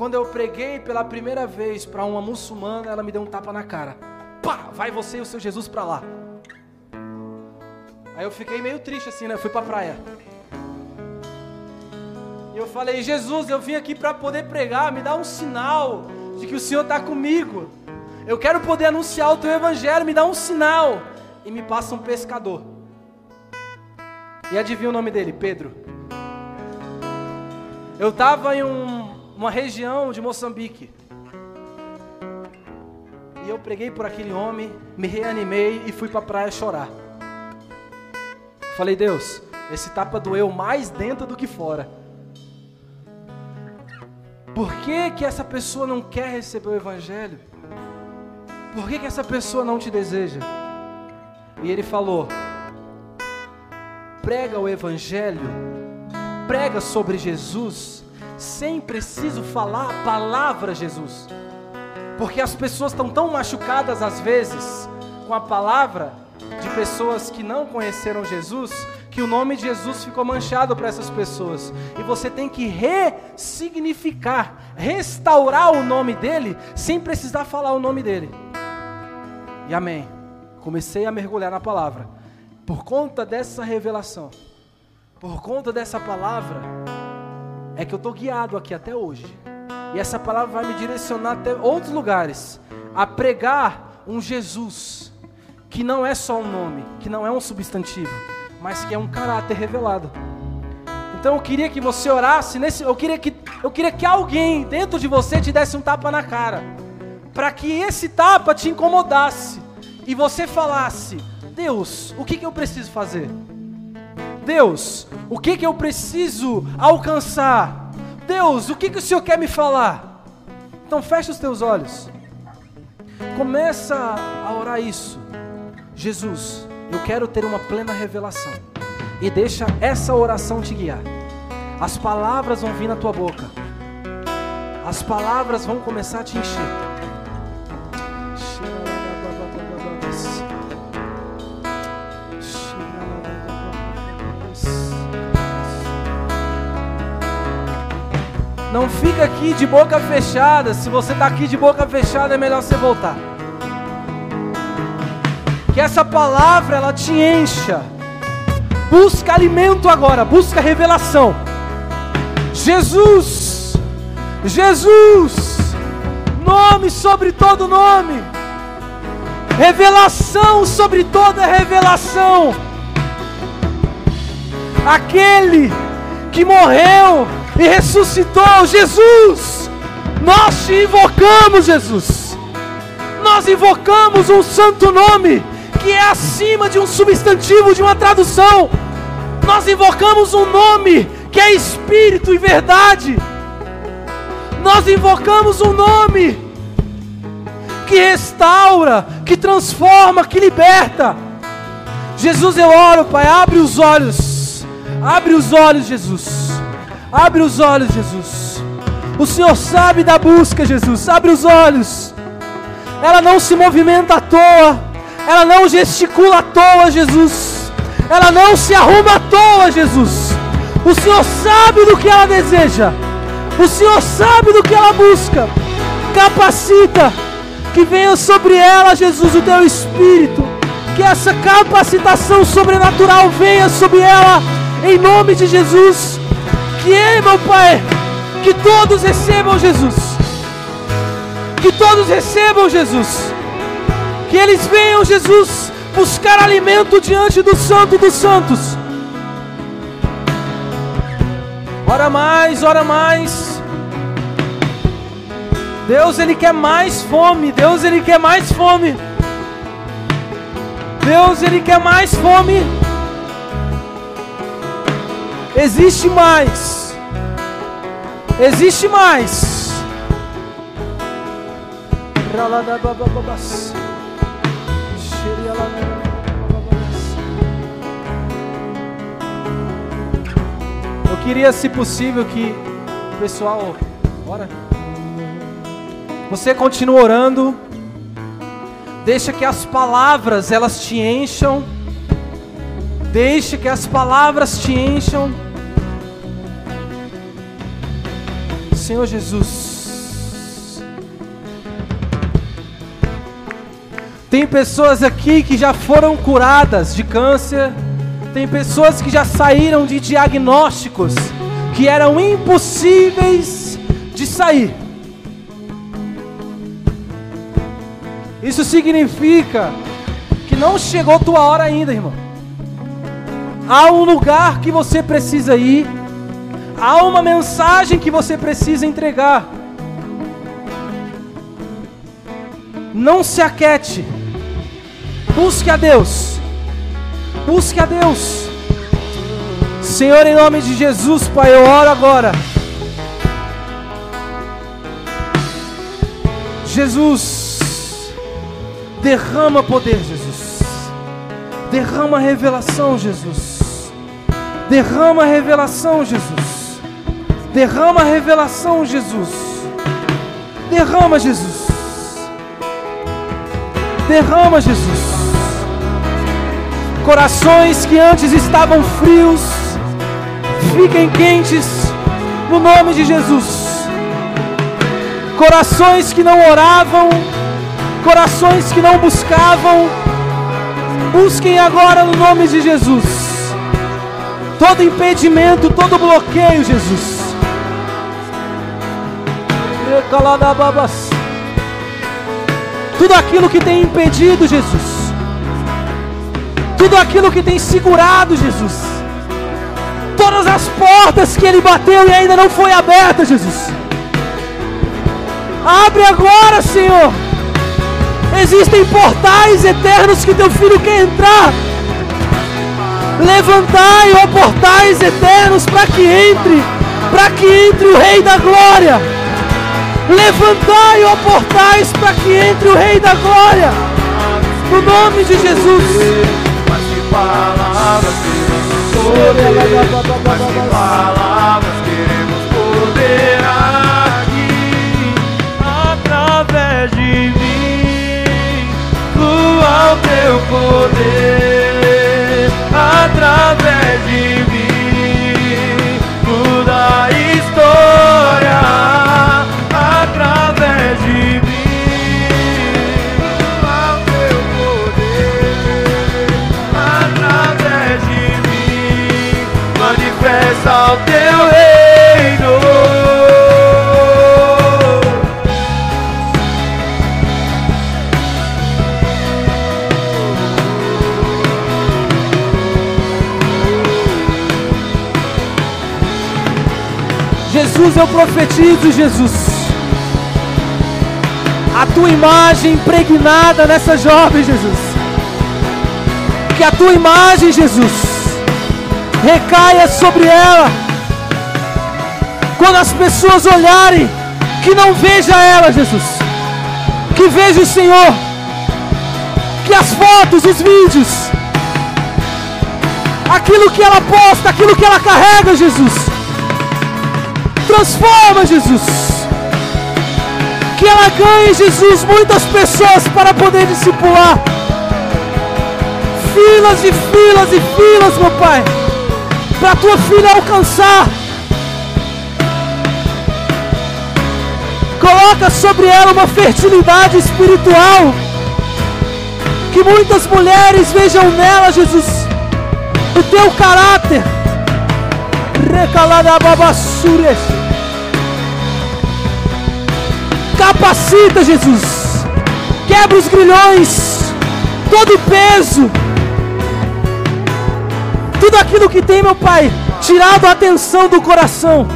Quando eu preguei pela primeira vez para uma muçulmana, ela me deu um tapa na cara. Pá, vai você e o seu Jesus para lá. Aí eu fiquei meio triste assim, né? Eu fui para a praia. E eu falei: Jesus, eu vim aqui para poder pregar, me dá um sinal de que o Senhor está comigo. Eu quero poder anunciar o teu evangelho, me dá um sinal. E me passa um pescador. E adivinha o nome dele? Pedro. Eu estava em um, uma região de Moçambique. E eu preguei por aquele homem, me reanimei e fui para a praia chorar. Falei, Deus, esse tapa doeu mais dentro do que fora. Por que, que essa pessoa não quer receber o Evangelho? Por que, que essa pessoa não te deseja? E ele falou: prega o Evangelho, prega sobre Jesus, sem preciso falar a palavra Jesus, porque as pessoas estão tão machucadas às vezes com a palavra de pessoas que não conheceram Jesus, que o nome de Jesus ficou manchado para essas pessoas. E você tem que ressignificar, restaurar o nome dele, sem precisar falar o nome dele. E amém. Comecei a mergulhar na palavra. Por conta dessa revelação, por conta dessa palavra, é que eu estou guiado aqui até hoje. E essa palavra vai me direcionar até outros lugares a pregar um Jesus que não é só um nome, que não é um substantivo, mas que é um caráter revelado. Então eu queria que você orasse nesse, eu queria que eu queria que alguém dentro de você te desse um tapa na cara, para que esse tapa te incomodasse e você falasse: Deus, o que, que eu preciso fazer? Deus, o que, que eu preciso alcançar? Deus, o que, que o Senhor quer me falar? Então fecha os teus olhos. Começa a orar isso. Jesus, eu quero ter uma plena revelação. E deixa essa oração te guiar. As palavras vão vir na tua boca. As palavras vão começar a te encher. Aqui de boca fechada. Se você está aqui de boca fechada, é melhor você voltar. Que essa palavra ela te encha. Busca alimento agora, busca revelação. Jesus, Jesus, nome sobre todo nome, revelação sobre toda revelação. Aquele que morreu e ressuscitou, Jesus. Nós te invocamos, Jesus. Nós invocamos um santo nome que é acima de um substantivo, de uma tradução. Nós invocamos um nome que é espírito e verdade. Nós invocamos um nome que restaura, que transforma, que liberta. Jesus, eu oro, Pai, abre os olhos. Abre os olhos, Jesus. Abre os olhos, Jesus. O Senhor sabe da busca, Jesus. Abre os olhos. Ela não se movimenta à toa. Ela não gesticula à toa, Jesus. Ela não se arruma à toa, Jesus. O Senhor sabe do que ela deseja. O Senhor sabe do que ela busca. Capacita que venha sobre ela, Jesus, o teu espírito. Que essa capacitação sobrenatural venha sobre ela, em nome de Jesus. Que, meu Pai, que todos recebam Jesus. Que todos recebam Jesus. Que eles venham, Jesus, buscar alimento diante do Santo dos Santos. Ora mais, ora mais. Deus, Ele quer mais fome. Deus, Ele quer mais fome. Deus, Ele quer mais fome. Existe mais. Existe mais. Eu queria, se possível, que o pessoal. Bora. Você continua orando. Deixa que as palavras elas te encham. Deixa que as palavras te encham. Senhor Jesus. Tem pessoas aqui que já foram curadas de câncer. Tem pessoas que já saíram de diagnósticos que eram impossíveis de sair. Isso significa que não chegou tua hora ainda, irmão. Há um lugar que você precisa ir, há uma mensagem que você precisa entregar. Não se aquete, busque a Deus, busque a Deus. Senhor, em nome de Jesus, Pai, eu oro agora. Jesus, derrama poder, Jesus. Derrama revelação, Jesus. Derrama revelação, Jesus. Derrama revelação, Jesus. Derrama, Jesus. Derrama, Jesus. Corações que antes estavam frios, fiquem quentes no nome de Jesus. Corações que não oravam, corações que não buscavam, busquem agora no nome de Jesus. Todo impedimento, todo bloqueio, Jesus. Tudo aquilo que tem impedido, Jesus. Tudo aquilo que tem segurado, Jesus. Todas as portas que ele bateu e ainda não foi aberta, Jesus. Abre agora, Senhor. Existem portais eternos que teu filho quer entrar. Levantai, ó portais eternos, para que entre, para que entre o Rei da Glória. Levantai, ó portais, para que entre o Rei da Glória. No nome de Jesus. Mas que palavras queremos poder, mas que palavras queremos poder aqui, através de mim, flua o teu poder, Jesus, eu profetizo, Jesus. A tua imagem impregnada nessa jovem, Jesus. Que a tua imagem, Jesus, recaia sobre ela. Quando as pessoas olharem, que não veja ela, Jesus. Que veja o Senhor. Que as fotos, os vídeos, aquilo que ela posta, aquilo que ela carrega, Jesus. Transforma, Jesus. Que ela ganhe, Jesus, muitas pessoas para poder discipular. Filas e filas e filas, meu Pai, para tua filha alcançar. Coloca sobre ela uma fertilidade espiritual. Que muitas mulheres vejam nela, Jesus, o teu caráter. Recalada babassures. Capacita, Jesus. Quebra os grilhões. Todo o peso. Tudo aquilo que tem, meu Pai, tirado a atenção do coração.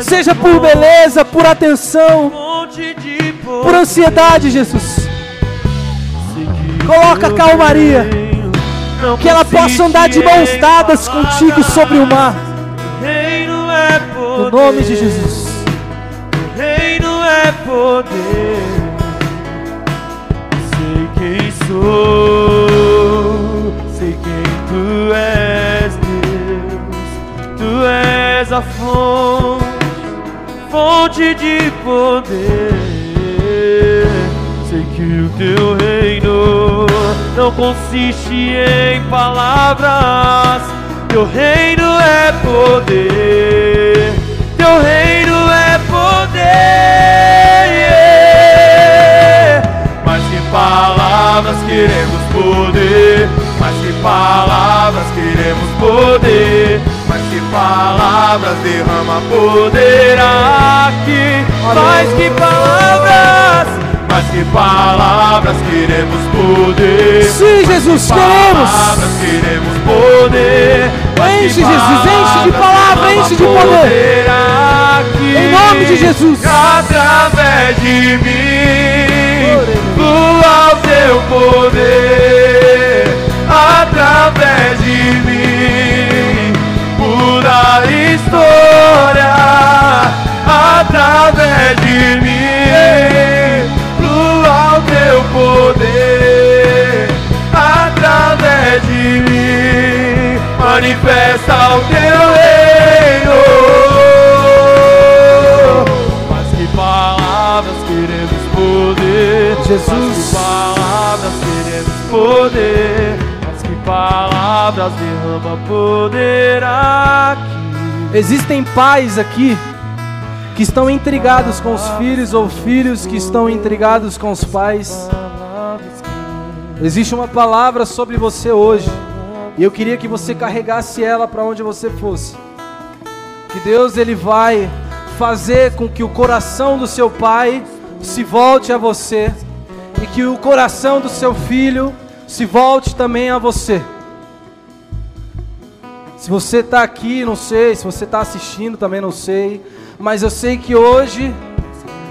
Seja por beleza, por atenção, por ansiedade, Jesus. Coloca calmaria. Que ela possa andar de mãos dadas contigo sobre o mar. No nome de Jesus. Reino é poder. Sei quem sou. Sei quem tu és, Deus. Tu és a fonte, fonte de poder. Sei que o teu reino não consiste em palavras. Teu reino é poder. Teu reino é poder. Mas que palavras queremos poder. Mas que palavras queremos poder. Mas que palavras derrama poder aqui. Mas que palavras. Mas que palavras queremos poder. Sim, Jesus, que queremos. Palavras queremos poder. Enche, Jesus, enche de palavra, enche de poder. aqui. Em nome de Jesus. Através de mim, flua o teu poder. Através de mim, muda a história. Através de mim, flua o teu poder. Através de mim, manifesta o teu reino. Mas que palavras queremos poder. Jesus. Mas que palavras queremos poder. Mas que palavras derrama poder aqui. Existem pais aqui que estão intrigados com os filhos ou filhos que estão intrigados com os pais. Existe uma palavra sobre você hoje. E eu queria que você carregasse ela para onde você fosse. Que Deus ele vai fazer com que o coração do seu pai se volte a você e que o coração do seu filho se volte também a você. Se você está aqui, não sei. Se você está assistindo, também não sei. Mas eu sei que hoje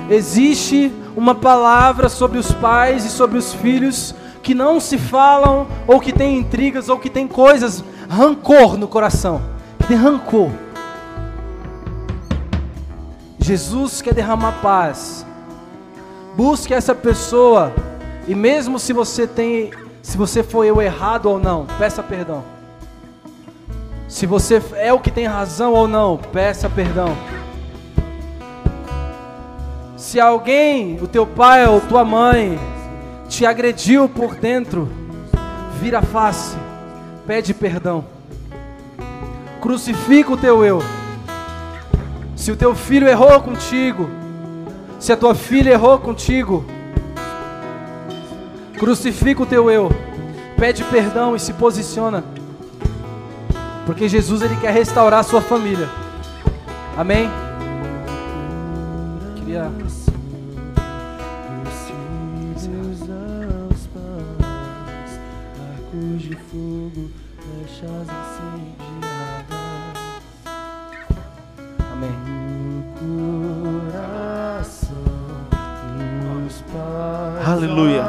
existe uma palavra sobre os pais e sobre os filhos que não se falam, ou que tem intrigas, ou que tem coisas, rancor no coração. Que tem rancor. Jesus quer derramar paz. Busque essa pessoa. E mesmo se você tem, se você foi o errado ou não, peça perdão. Se você é o que tem razão ou não, peça perdão. Se alguém, o teu pai ou tua mãe, te agrediu por dentro, vira a face, pede perdão. Crucifica o teu eu. Se o teu filho errou contigo, se a tua filha errou contigo, crucifica o teu eu, pede perdão e se posiciona. Porque Jesus ele quer restaurar a sua família. Amém? Queria de fogo, incendiadas Amém. coração pais. Aleluia.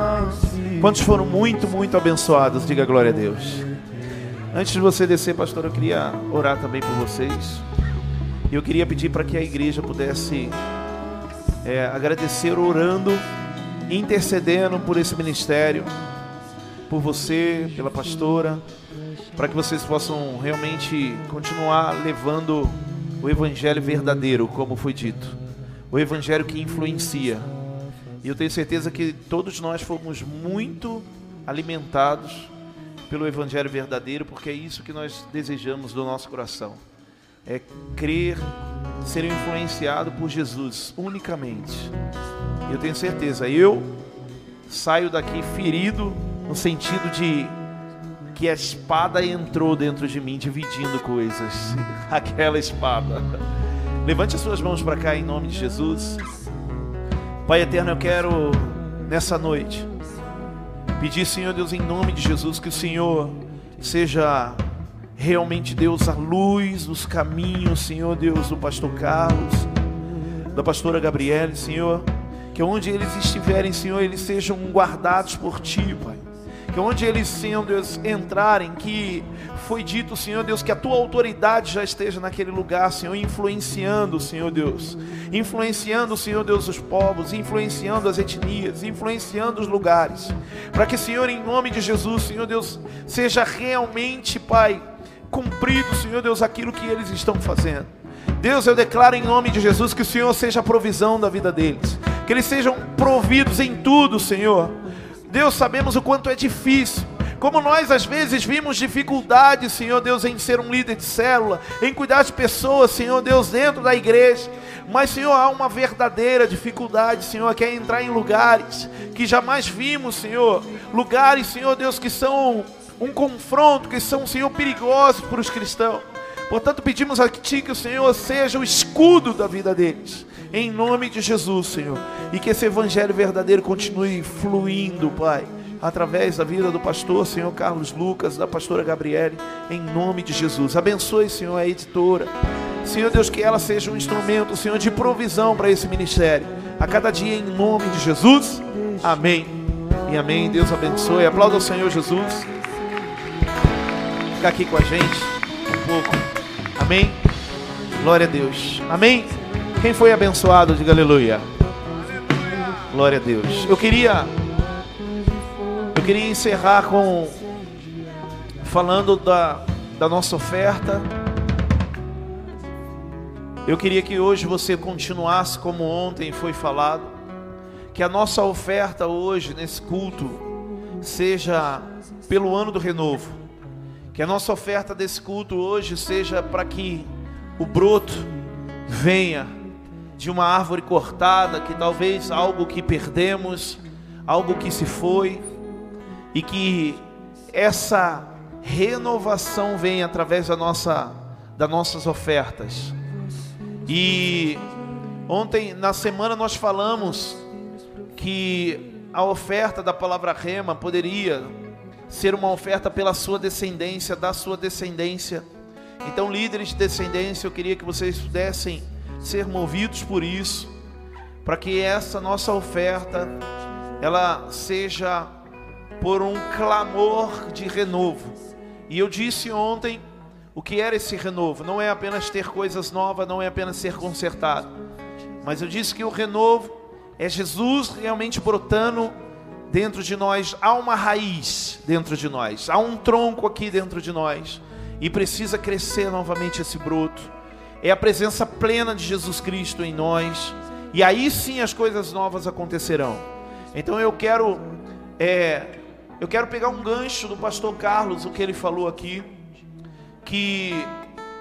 Quantos foram muito, muito abençoados? Diga glória a Deus. Antes de você descer, pastor, eu queria orar também por vocês. Eu queria pedir para que a igreja pudesse é, agradecer orando, intercedendo por esse ministério. por você, pela pastora, para que vocês possam realmente continuar levando o evangelho verdadeiro, como foi dito. O evangelho que influencia. E eu tenho certeza que todos nós fomos muito alimentados pelo evangelho verdadeiro, porque é isso que nós desejamos do nosso coração. É crer, ser influenciado por Jesus unicamente. Eu tenho certeza, eu saio daqui ferido no sentido de que a espada entrou dentro de mim, dividindo coisas. Aquela espada. Levante as suas mãos para cá em nome de Jesus. Pai eterno, eu quero nessa noite pedir, Senhor Deus, em nome de Jesus, que o Senhor seja realmente, Deus, a luz, os caminhos, Senhor Deus, do pastor Carlos, da pastora Gabriele, Senhor, que onde eles estiverem, Senhor, eles sejam guardados por Ti, Pai. Que onde eles, Senhor Deus, entrarem, que foi dito, Senhor Deus, que a tua autoridade já esteja naquele lugar, Senhor, influenciando, Senhor Deus, influenciando, Senhor Deus, os povos, influenciando as etnias, influenciando os lugares, para que, Senhor, em nome de Jesus, Senhor Deus, seja realmente, Pai, cumprido, Senhor Deus, aquilo que eles estão fazendo. Deus, eu declaro em nome de Jesus que o Senhor seja a provisão da vida deles, que eles sejam providos em tudo, Senhor Deus, sabemos o quanto é difícil. Como nós às vezes vimos dificuldade, Senhor Deus, em ser um líder de célula, em cuidar de pessoas, Senhor Deus, dentro da igreja. Mas, Senhor, há uma verdadeira dificuldade, Senhor, que é entrar em lugares que jamais vimos, Senhor. Lugares, Senhor Deus, que são um confronto, que são, Senhor, perigosos para os cristãos. Portanto, pedimos a Ti que o Senhor seja o escudo da vida deles em nome de Jesus, Senhor. E que esse evangelho verdadeiro continue fluindo, Pai, através da vida do pastor, Senhor Carlos Lucas, da pastora Gabriele, em nome de Jesus. Abençoe, Senhor, a editora. Senhor Deus, que ela seja um instrumento, Senhor, de provisão para esse ministério. A cada dia, em nome de Jesus. Amém. E amém. Deus abençoe. Aplauda o Senhor Jesus. Fica aqui com a gente um pouco. Amém. Glória a Deus. Amém. Quem foi abençoado, diga aleluia. Glória a Deus. Eu queria eu queria encerrar com falando da, da nossa oferta. Eu queria que hoje você continuasse como ontem foi falado, que a nossa oferta hoje nesse culto seja pelo ano do renovo. Que a nossa oferta desse culto hoje seja para que o broto venha de uma árvore cortada, que talvez algo que perdemos, algo que se foi, e que essa renovação venha através da nossa, das nossas ofertas. E ontem, na semana, nós falamos que a oferta da palavra rema poderia ser uma oferta pela sua descendência, da sua descendência. Então, líderes de descendência, eu queria que vocês pudessem ser movidos por isso, para que essa nossa oferta ela seja por um clamor de renovo. E eu disse ontem o que era esse renovo. Não é apenas ter coisas novas, não é apenas ser consertado. Mas eu disse que o renovo é Jesus realmente brotando dentro de nós. Há uma raiz dentro de nós, há um tronco aqui dentro de nós. E precisa crescer novamente esse broto é a presença plena de Jesus Cristo em nós, e aí sim as coisas novas acontecerão. Então eu quero, é, eu quero pegar um gancho do pastor Carlos, o que ele falou aqui, que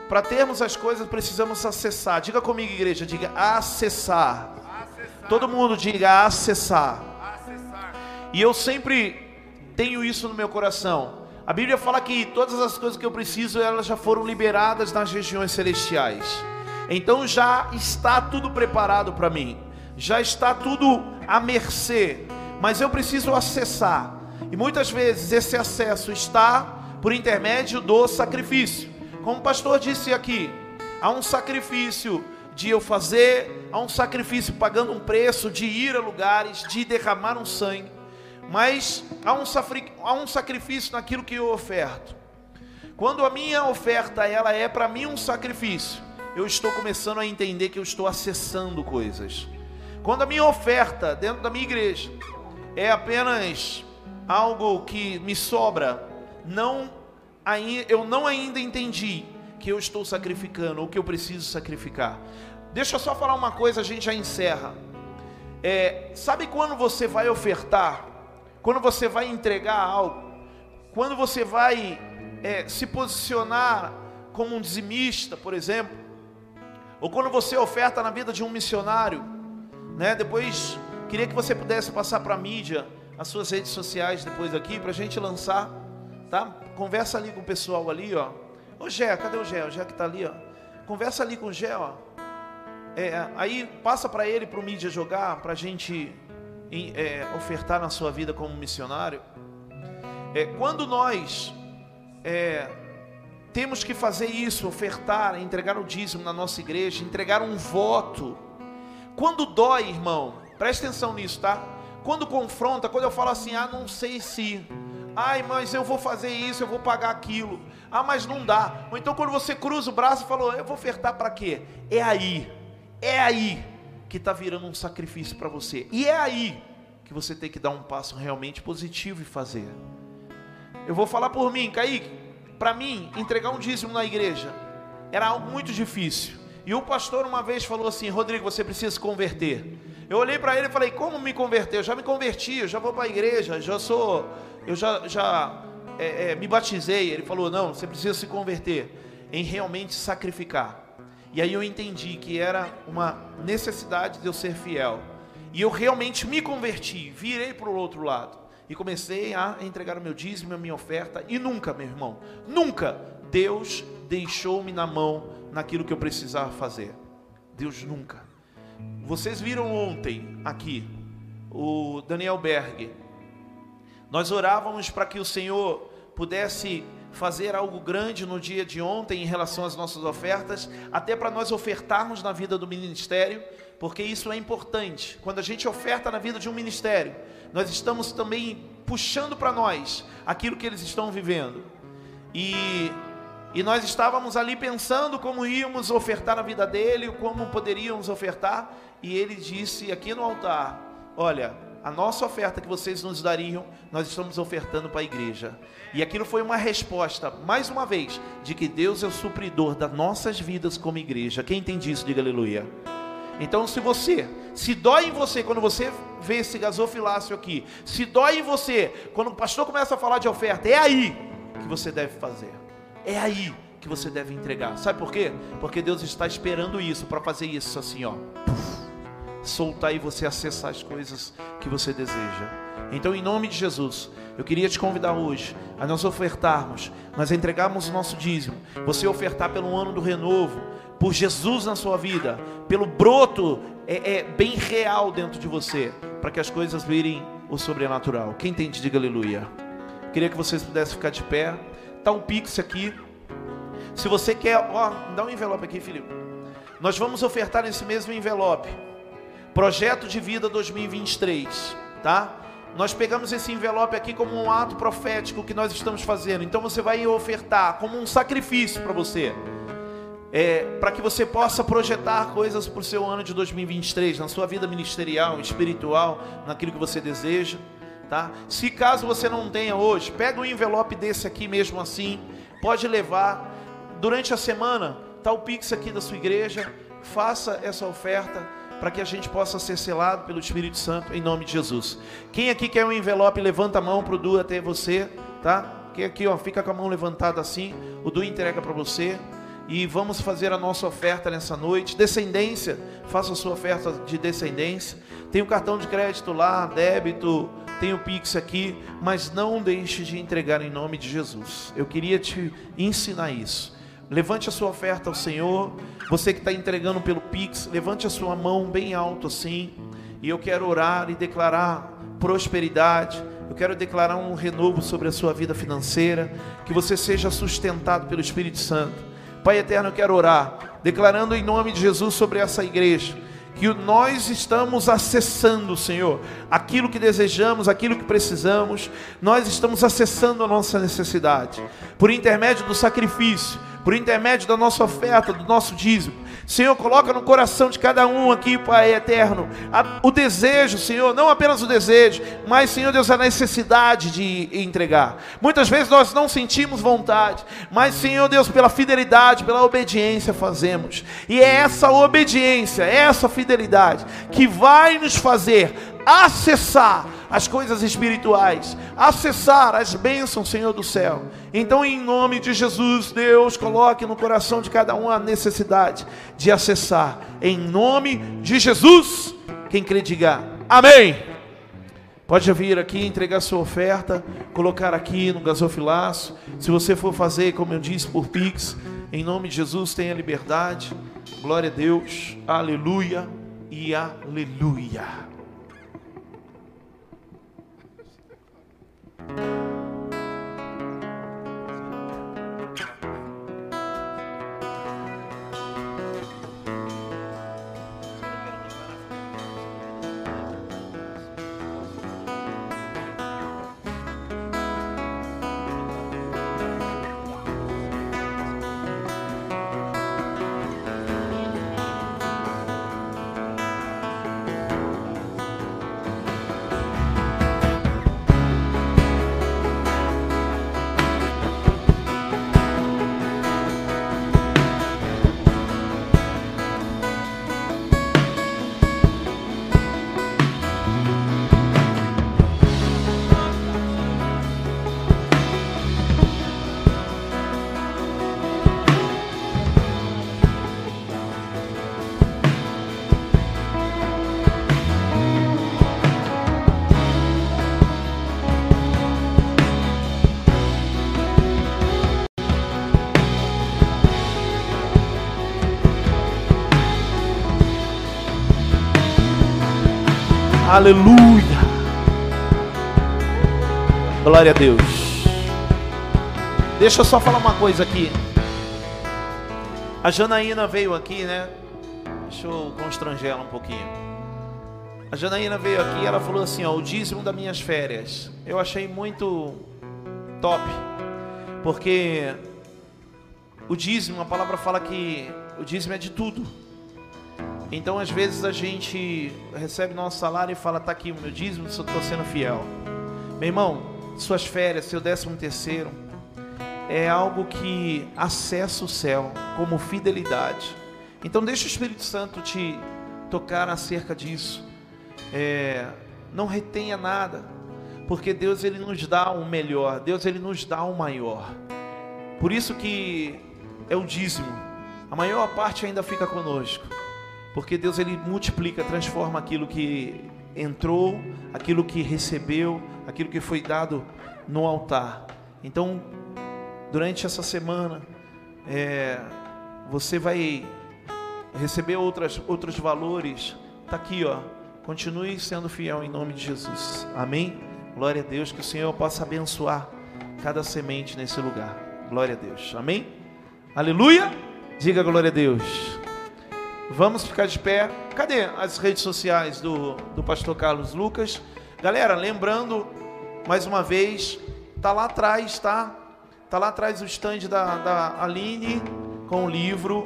para termos as coisas precisamos acessar. Diga comigo, igreja, diga acessar. acessar. Todo mundo diga acessar. E eu sempre tenho isso no meu coração. A Bíblia fala que todas as coisas que eu preciso, elas já foram liberadas nas regiões celestiais. Então já está tudo preparado para mim. Já está tudo à mercê, mas eu preciso acessar. E muitas vezes esse acesso está por intermédio do sacrifício. Como o pastor disse aqui, há um sacrifício de eu fazer, há um sacrifício pagando um preço de ir a lugares, de derramar um sangue mas há um, há um sacrifício naquilo que eu oferto. Quando a minha oferta ela é para mim um sacrifício, eu estou começando a entender que eu estou acessando coisas. Quando a minha oferta dentro da minha igreja é apenas algo que me sobra, não eu não ainda entendi que eu estou sacrificando ou que eu preciso sacrificar. Deixa eu só falar uma coisa, a gente já encerra. É, sabe quando você vai ofertar? Quando você vai entregar algo? Quando você vai é, se posicionar como um dizimista, por exemplo? Ou quando você oferta na vida de um missionário? Né? Depois, queria que você pudesse passar para a mídia, as suas redes sociais depois aqui, para a gente lançar, tá? Conversa ali com o pessoal ali, ó. Ô Gé, cadê o Gé? O Gé que está ali, ó. Conversa ali com o Gé, ó. É, aí passa para ele, para o mídia jogar, para a gente é, ofertar na sua vida como missionário. É, quando nós é, temos que fazer isso, ofertar, entregar o dízimo na nossa igreja, entregar um voto. Quando dói, irmão, preste atenção nisso, tá? Quando confronta, quando eu falo assim, ah, não sei se, ai, mas eu vou fazer isso, eu vou pagar aquilo, ah, mas não dá. Ou então quando você cruza o braço e falou, eu vou ofertar para quê? É aí é aí que está virando um sacrifício para você. E é aí que você tem que dar um passo realmente positivo e fazer. Eu vou falar por mim, Kaique. Para mim, entregar um dízimo na igreja era algo muito difícil. E o pastor uma vez falou assim: Rodrigo, você precisa se converter. Eu olhei para ele e falei: Como me converter? Eu já me converti, eu já vou para a igreja, já sou, eu já, já é, é, me batizei. Ele falou: Não, você precisa se converter em realmente sacrificar. E aí eu entendi que era uma necessidade de eu ser fiel. E eu realmente me converti, virei para o outro lado. E comecei a entregar o meu dízimo, a minha oferta. E nunca, meu irmão, nunca Deus deixou-me na mão naquilo que eu precisava fazer. Deus nunca. Vocês viram ontem aqui o Daniel Berg. Nós orávamos para que o Senhor pudesse fazer algo grande no dia de ontem em relação às nossas ofertas, até para nós ofertarmos na vida do ministério, porque isso é importante. Quando a gente oferta na vida de um ministério, nós estamos também puxando para nós aquilo que eles estão vivendo. E e nós estávamos ali pensando como íamos ofertar na vida dele, como poderíamos ofertar, e ele disse aqui no altar: Olha, a nossa oferta que vocês nos dariam, nós estamos ofertando para a igreja. E aquilo foi uma resposta, mais uma vez, de que Deus é o supridor das nossas vidas como igreja. Quem entende isso, diga aleluia. Então, se você, se dói em você quando você vê esse gasofilácio aqui, se dói em você quando o pastor começa a falar de oferta, é aí que você deve fazer. É aí que você deve entregar. Sabe por quê? Porque Deus está esperando isso para fazer isso assim, ó. Puf soltar e você acessar as coisas que você deseja. Então, em nome de Jesus, eu queria te convidar hoje a nós ofertarmos, nós entregarmos o nosso dízimo, você ofertar pelo ano do renovo, por Jesus na sua vida, pelo broto é, é bem real dentro de você, para que as coisas virem o sobrenatural. Quem entende, diga aleluia. Queria que vocês pudessem ficar de pé. Tá um pix aqui. Se você quer, ó, dá um envelope aqui, Felipe. Nós vamos ofertar nesse mesmo envelope Projeto de Vida 2023, tá? Nós pegamos esse envelope aqui como um ato profético que nós estamos fazendo. Então você vai ofertar como um sacrifício para você. É, para que você possa projetar coisas para o seu ano de 2023, na sua vida ministerial, espiritual, naquilo que você deseja, tá? Se caso você não tenha hoje, pega um envelope desse aqui mesmo assim, pode levar durante a semana, tá o Pix aqui da sua igreja, faça essa oferta para que a gente possa ser selado pelo Espírito Santo em nome de Jesus. Quem aqui quer um envelope, levanta a mão para o Du até você, tá? Quem aqui, ó, fica com a mão levantada assim, o Du entrega para você. E vamos fazer a nossa oferta nessa noite. Descendência, faça a sua oferta de descendência. Tem o cartão de crédito lá, débito, tem o Pix aqui, mas não deixe de entregar em nome de Jesus. Eu queria te ensinar isso. Levante a sua oferta ao Senhor. Você que está entregando pelo Pix, levante a sua mão bem alto assim. E eu quero orar e declarar prosperidade. Eu quero declarar um renovo sobre a sua vida financeira. Que você seja sustentado pelo Espírito Santo. Pai eterno, eu quero orar, declarando em nome de Jesus sobre essa igreja que nós estamos acessando, Senhor, aquilo que desejamos, aquilo que precisamos, nós estamos acessando a nossa necessidade, por intermédio do sacrifício, por intermédio da nossa oferta, do nosso dízimo. Senhor, coloca no coração de cada um aqui, Pai eterno, a- o desejo, Senhor, não apenas o desejo, mas, Senhor Deus, a necessidade de entregar. Muitas vezes nós não sentimos vontade, mas, Senhor Deus, pela fidelidade, pela obediência fazemos. E é essa obediência, é essa fidelidade que vai nos fazer acessar as coisas espirituais, acessar as bênçãos, Senhor do céu. Então, em nome de Jesus, Deus, coloque no coração de cada um a necessidade de acessar. Em nome de Jesus, quem crê, diga amém. Pode vir aqui entregar sua oferta, colocar aqui no gasofilaço. Se você for fazer, como eu disse, por Pix, em nome de Jesus, tenha liberdade. Glória a Deus. Aleluia e aleluia. Thank you. Aleluia. Glória a Deus. Deixa eu só falar uma coisa aqui. A Janaína veio aqui, né? Deixa eu constranger ela um pouquinho. A Janaína veio aqui e ela falou assim, ó, o dízimo das minhas férias. Eu achei muito top. Porque o dízimo, a palavra fala que o dízimo é de tudo. Então, às vezes, a gente recebe nosso salário e fala: tá aqui o meu dízimo, estou sendo fiel. Meu irmão, suas férias, seu décimo terceiro, é algo que acessa o céu como fidelidade. Então, deixa o Espírito Santo te tocar acerca disso. É, não retenha nada, porque Deus ele nos dá o melhor, Deus ele nos dá o maior. Por isso que é o dízimo. A maior parte ainda fica conosco. Porque Deus ele multiplica, transforma aquilo que entrou, aquilo que recebeu, aquilo que foi dado no altar. Então, durante essa semana, é, você vai receber outras, outros valores. Está aqui, ó. Continue sendo fiel em nome de Jesus. Amém? Glória a Deus. Que o Senhor possa abençoar cada semente nesse lugar. Glória a Deus. Amém? Aleluia. Diga glória a Deus. Vamos ficar de pé. Cadê as redes sociais do, do pastor Carlos Lucas? Galera, lembrando, mais uma vez, tá lá atrás, tá? Tá lá atrás o stand da, da Aline com o livro.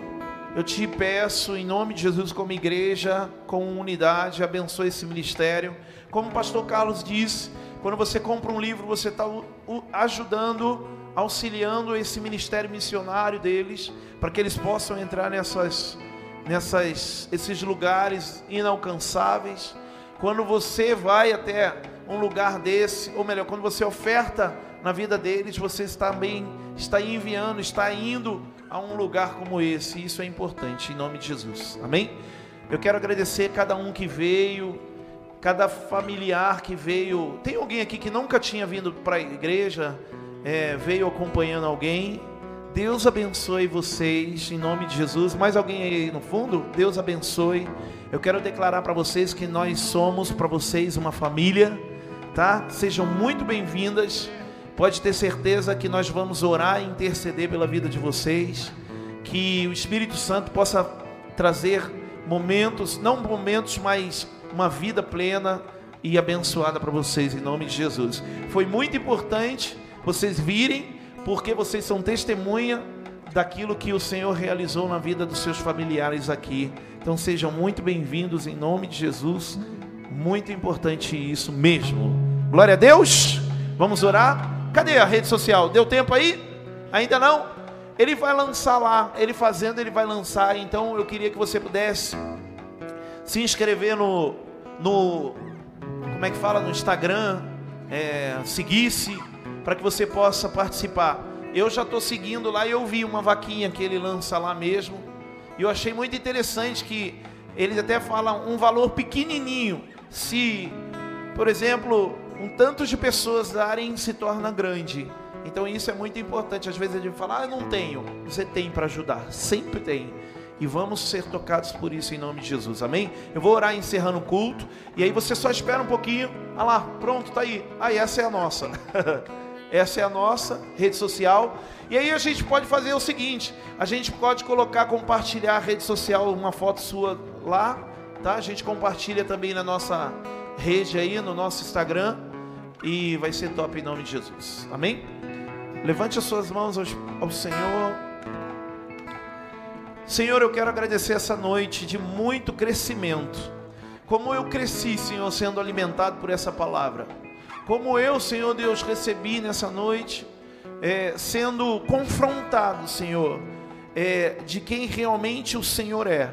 Eu te peço, em nome de Jesus, como igreja, com unidade, abençoe esse ministério. Como o pastor Carlos disse, quando você compra um livro, você está ajudando, auxiliando esse ministério missionário deles, para que eles possam entrar nessas nessas esses lugares inalcançáveis. Quando você vai até um lugar desse, ou melhor, quando você oferta na vida deles, você também está enviando, está indo a um lugar como esse. Isso é importante em nome de Jesus. Amém? Eu quero agradecer cada um que veio, cada familiar que veio. Tem alguém aqui que nunca tinha vindo para a igreja, é, veio acompanhando alguém? Deus abençoe vocês em nome de Jesus. Mais alguém aí no fundo? Deus abençoe. Eu quero declarar para vocês que nós somos para vocês uma família, tá? Sejam muito bem-vindas. Pode ter certeza que nós vamos orar e interceder pela vida de vocês, que o Espírito Santo possa trazer momentos, não momentos, mas uma vida plena e abençoada para vocês em nome de Jesus. Foi muito importante vocês virem porque vocês são testemunha daquilo que o Senhor realizou na vida dos seus familiares aqui. Então sejam muito bem-vindos em nome de Jesus. Muito importante isso mesmo. Glória a Deus. Vamos orar. Cadê a rede social? Deu tempo aí? Ainda não? Ele vai lançar lá, ele fazendo, ele vai lançar. Então eu queria que você pudesse se inscrever no, no como é que fala, no Instagram, é, seguisse, para que você possa participar. Eu já estou seguindo lá e eu vi uma vaquinha que ele lança lá mesmo. E eu achei muito interessante que ele até fala um valor pequenininho. Se, por exemplo, um tanto de pessoas darem, se torna grande. Então isso é muito importante. Às vezes a gente fala, ah, eu não tenho. Você tem para ajudar, sempre tem. E vamos ser tocados por isso em nome de Jesus, amém? Eu vou orar encerrando o culto. E aí você só espera um pouquinho. Ah lá, pronto, tá aí. Aí, ah, essa é a nossa. essa é a nossa rede social. E aí a gente pode fazer o seguinte: a gente pode colocar, compartilhar a rede social, uma foto sua lá, tá? A gente compartilha também na nossa rede aí, no nosso Instagram. E vai ser top em nome de Jesus. Amém? Levante as suas mãos ao, ao Senhor. Senhor, eu quero agradecer essa noite de muito crescimento. Como eu cresci, Senhor, sendo alimentado por essa palavra. Como eu, Senhor Deus, recebi nessa noite, é, sendo confrontado, Senhor, é, de quem realmente o Senhor é.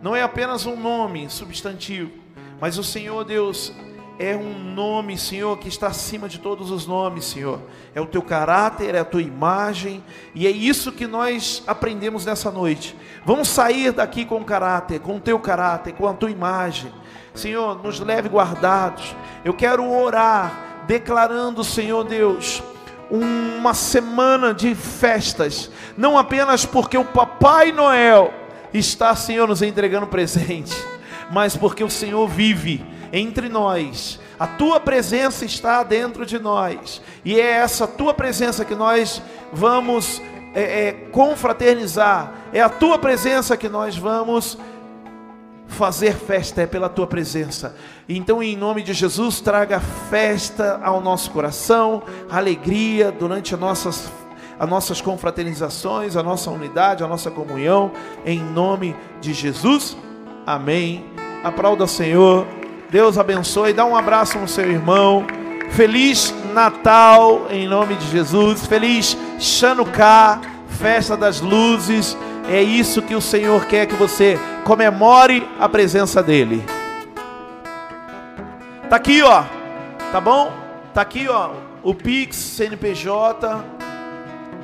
Não é apenas um nome substantivo, mas o Senhor Deus é um nome, Senhor, que está acima de todos os nomes, Senhor. É o teu caráter, é a tua imagem, e é isso que nós aprendemos nessa noite. Vamos sair daqui com caráter, com o teu caráter, com a tua imagem. Senhor, nos leve guardados. Eu quero orar, declarando, Senhor Deus, uma semana de festas, não apenas porque o Papai Noel está, Senhor, nos entregando presente, mas porque o Senhor vive entre nós. A tua presença está dentro de nós. E é essa tua presença que nós vamos é, é, confraternizar. É a tua presença que nós vamos fazer festa. É pela tua presença. Então, em nome de Jesus, traga festa ao nosso coração, alegria durante as nossas as nossas confraternizações, a nossa unidade, a nossa comunhão, em nome de Jesus. Amém. Aplauda o Senhor. Deus abençoe. Dá um abraço no seu irmão. Feliz Natal em nome de Jesus. Feliz Chanukah, festa das luzes. É isso que o Senhor quer que você comemore a presença dele. Tá aqui, ó. Tá bom? Tá aqui, ó. O Pix CNPJ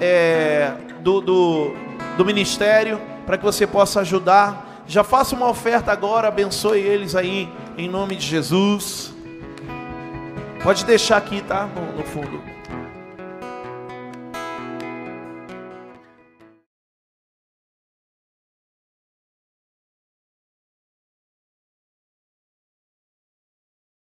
é, do, do, do ministério para que você possa ajudar já faça uma oferta agora, abençoe eles aí, em nome de Jesus. Pode deixar aqui, tá? no, no fundo.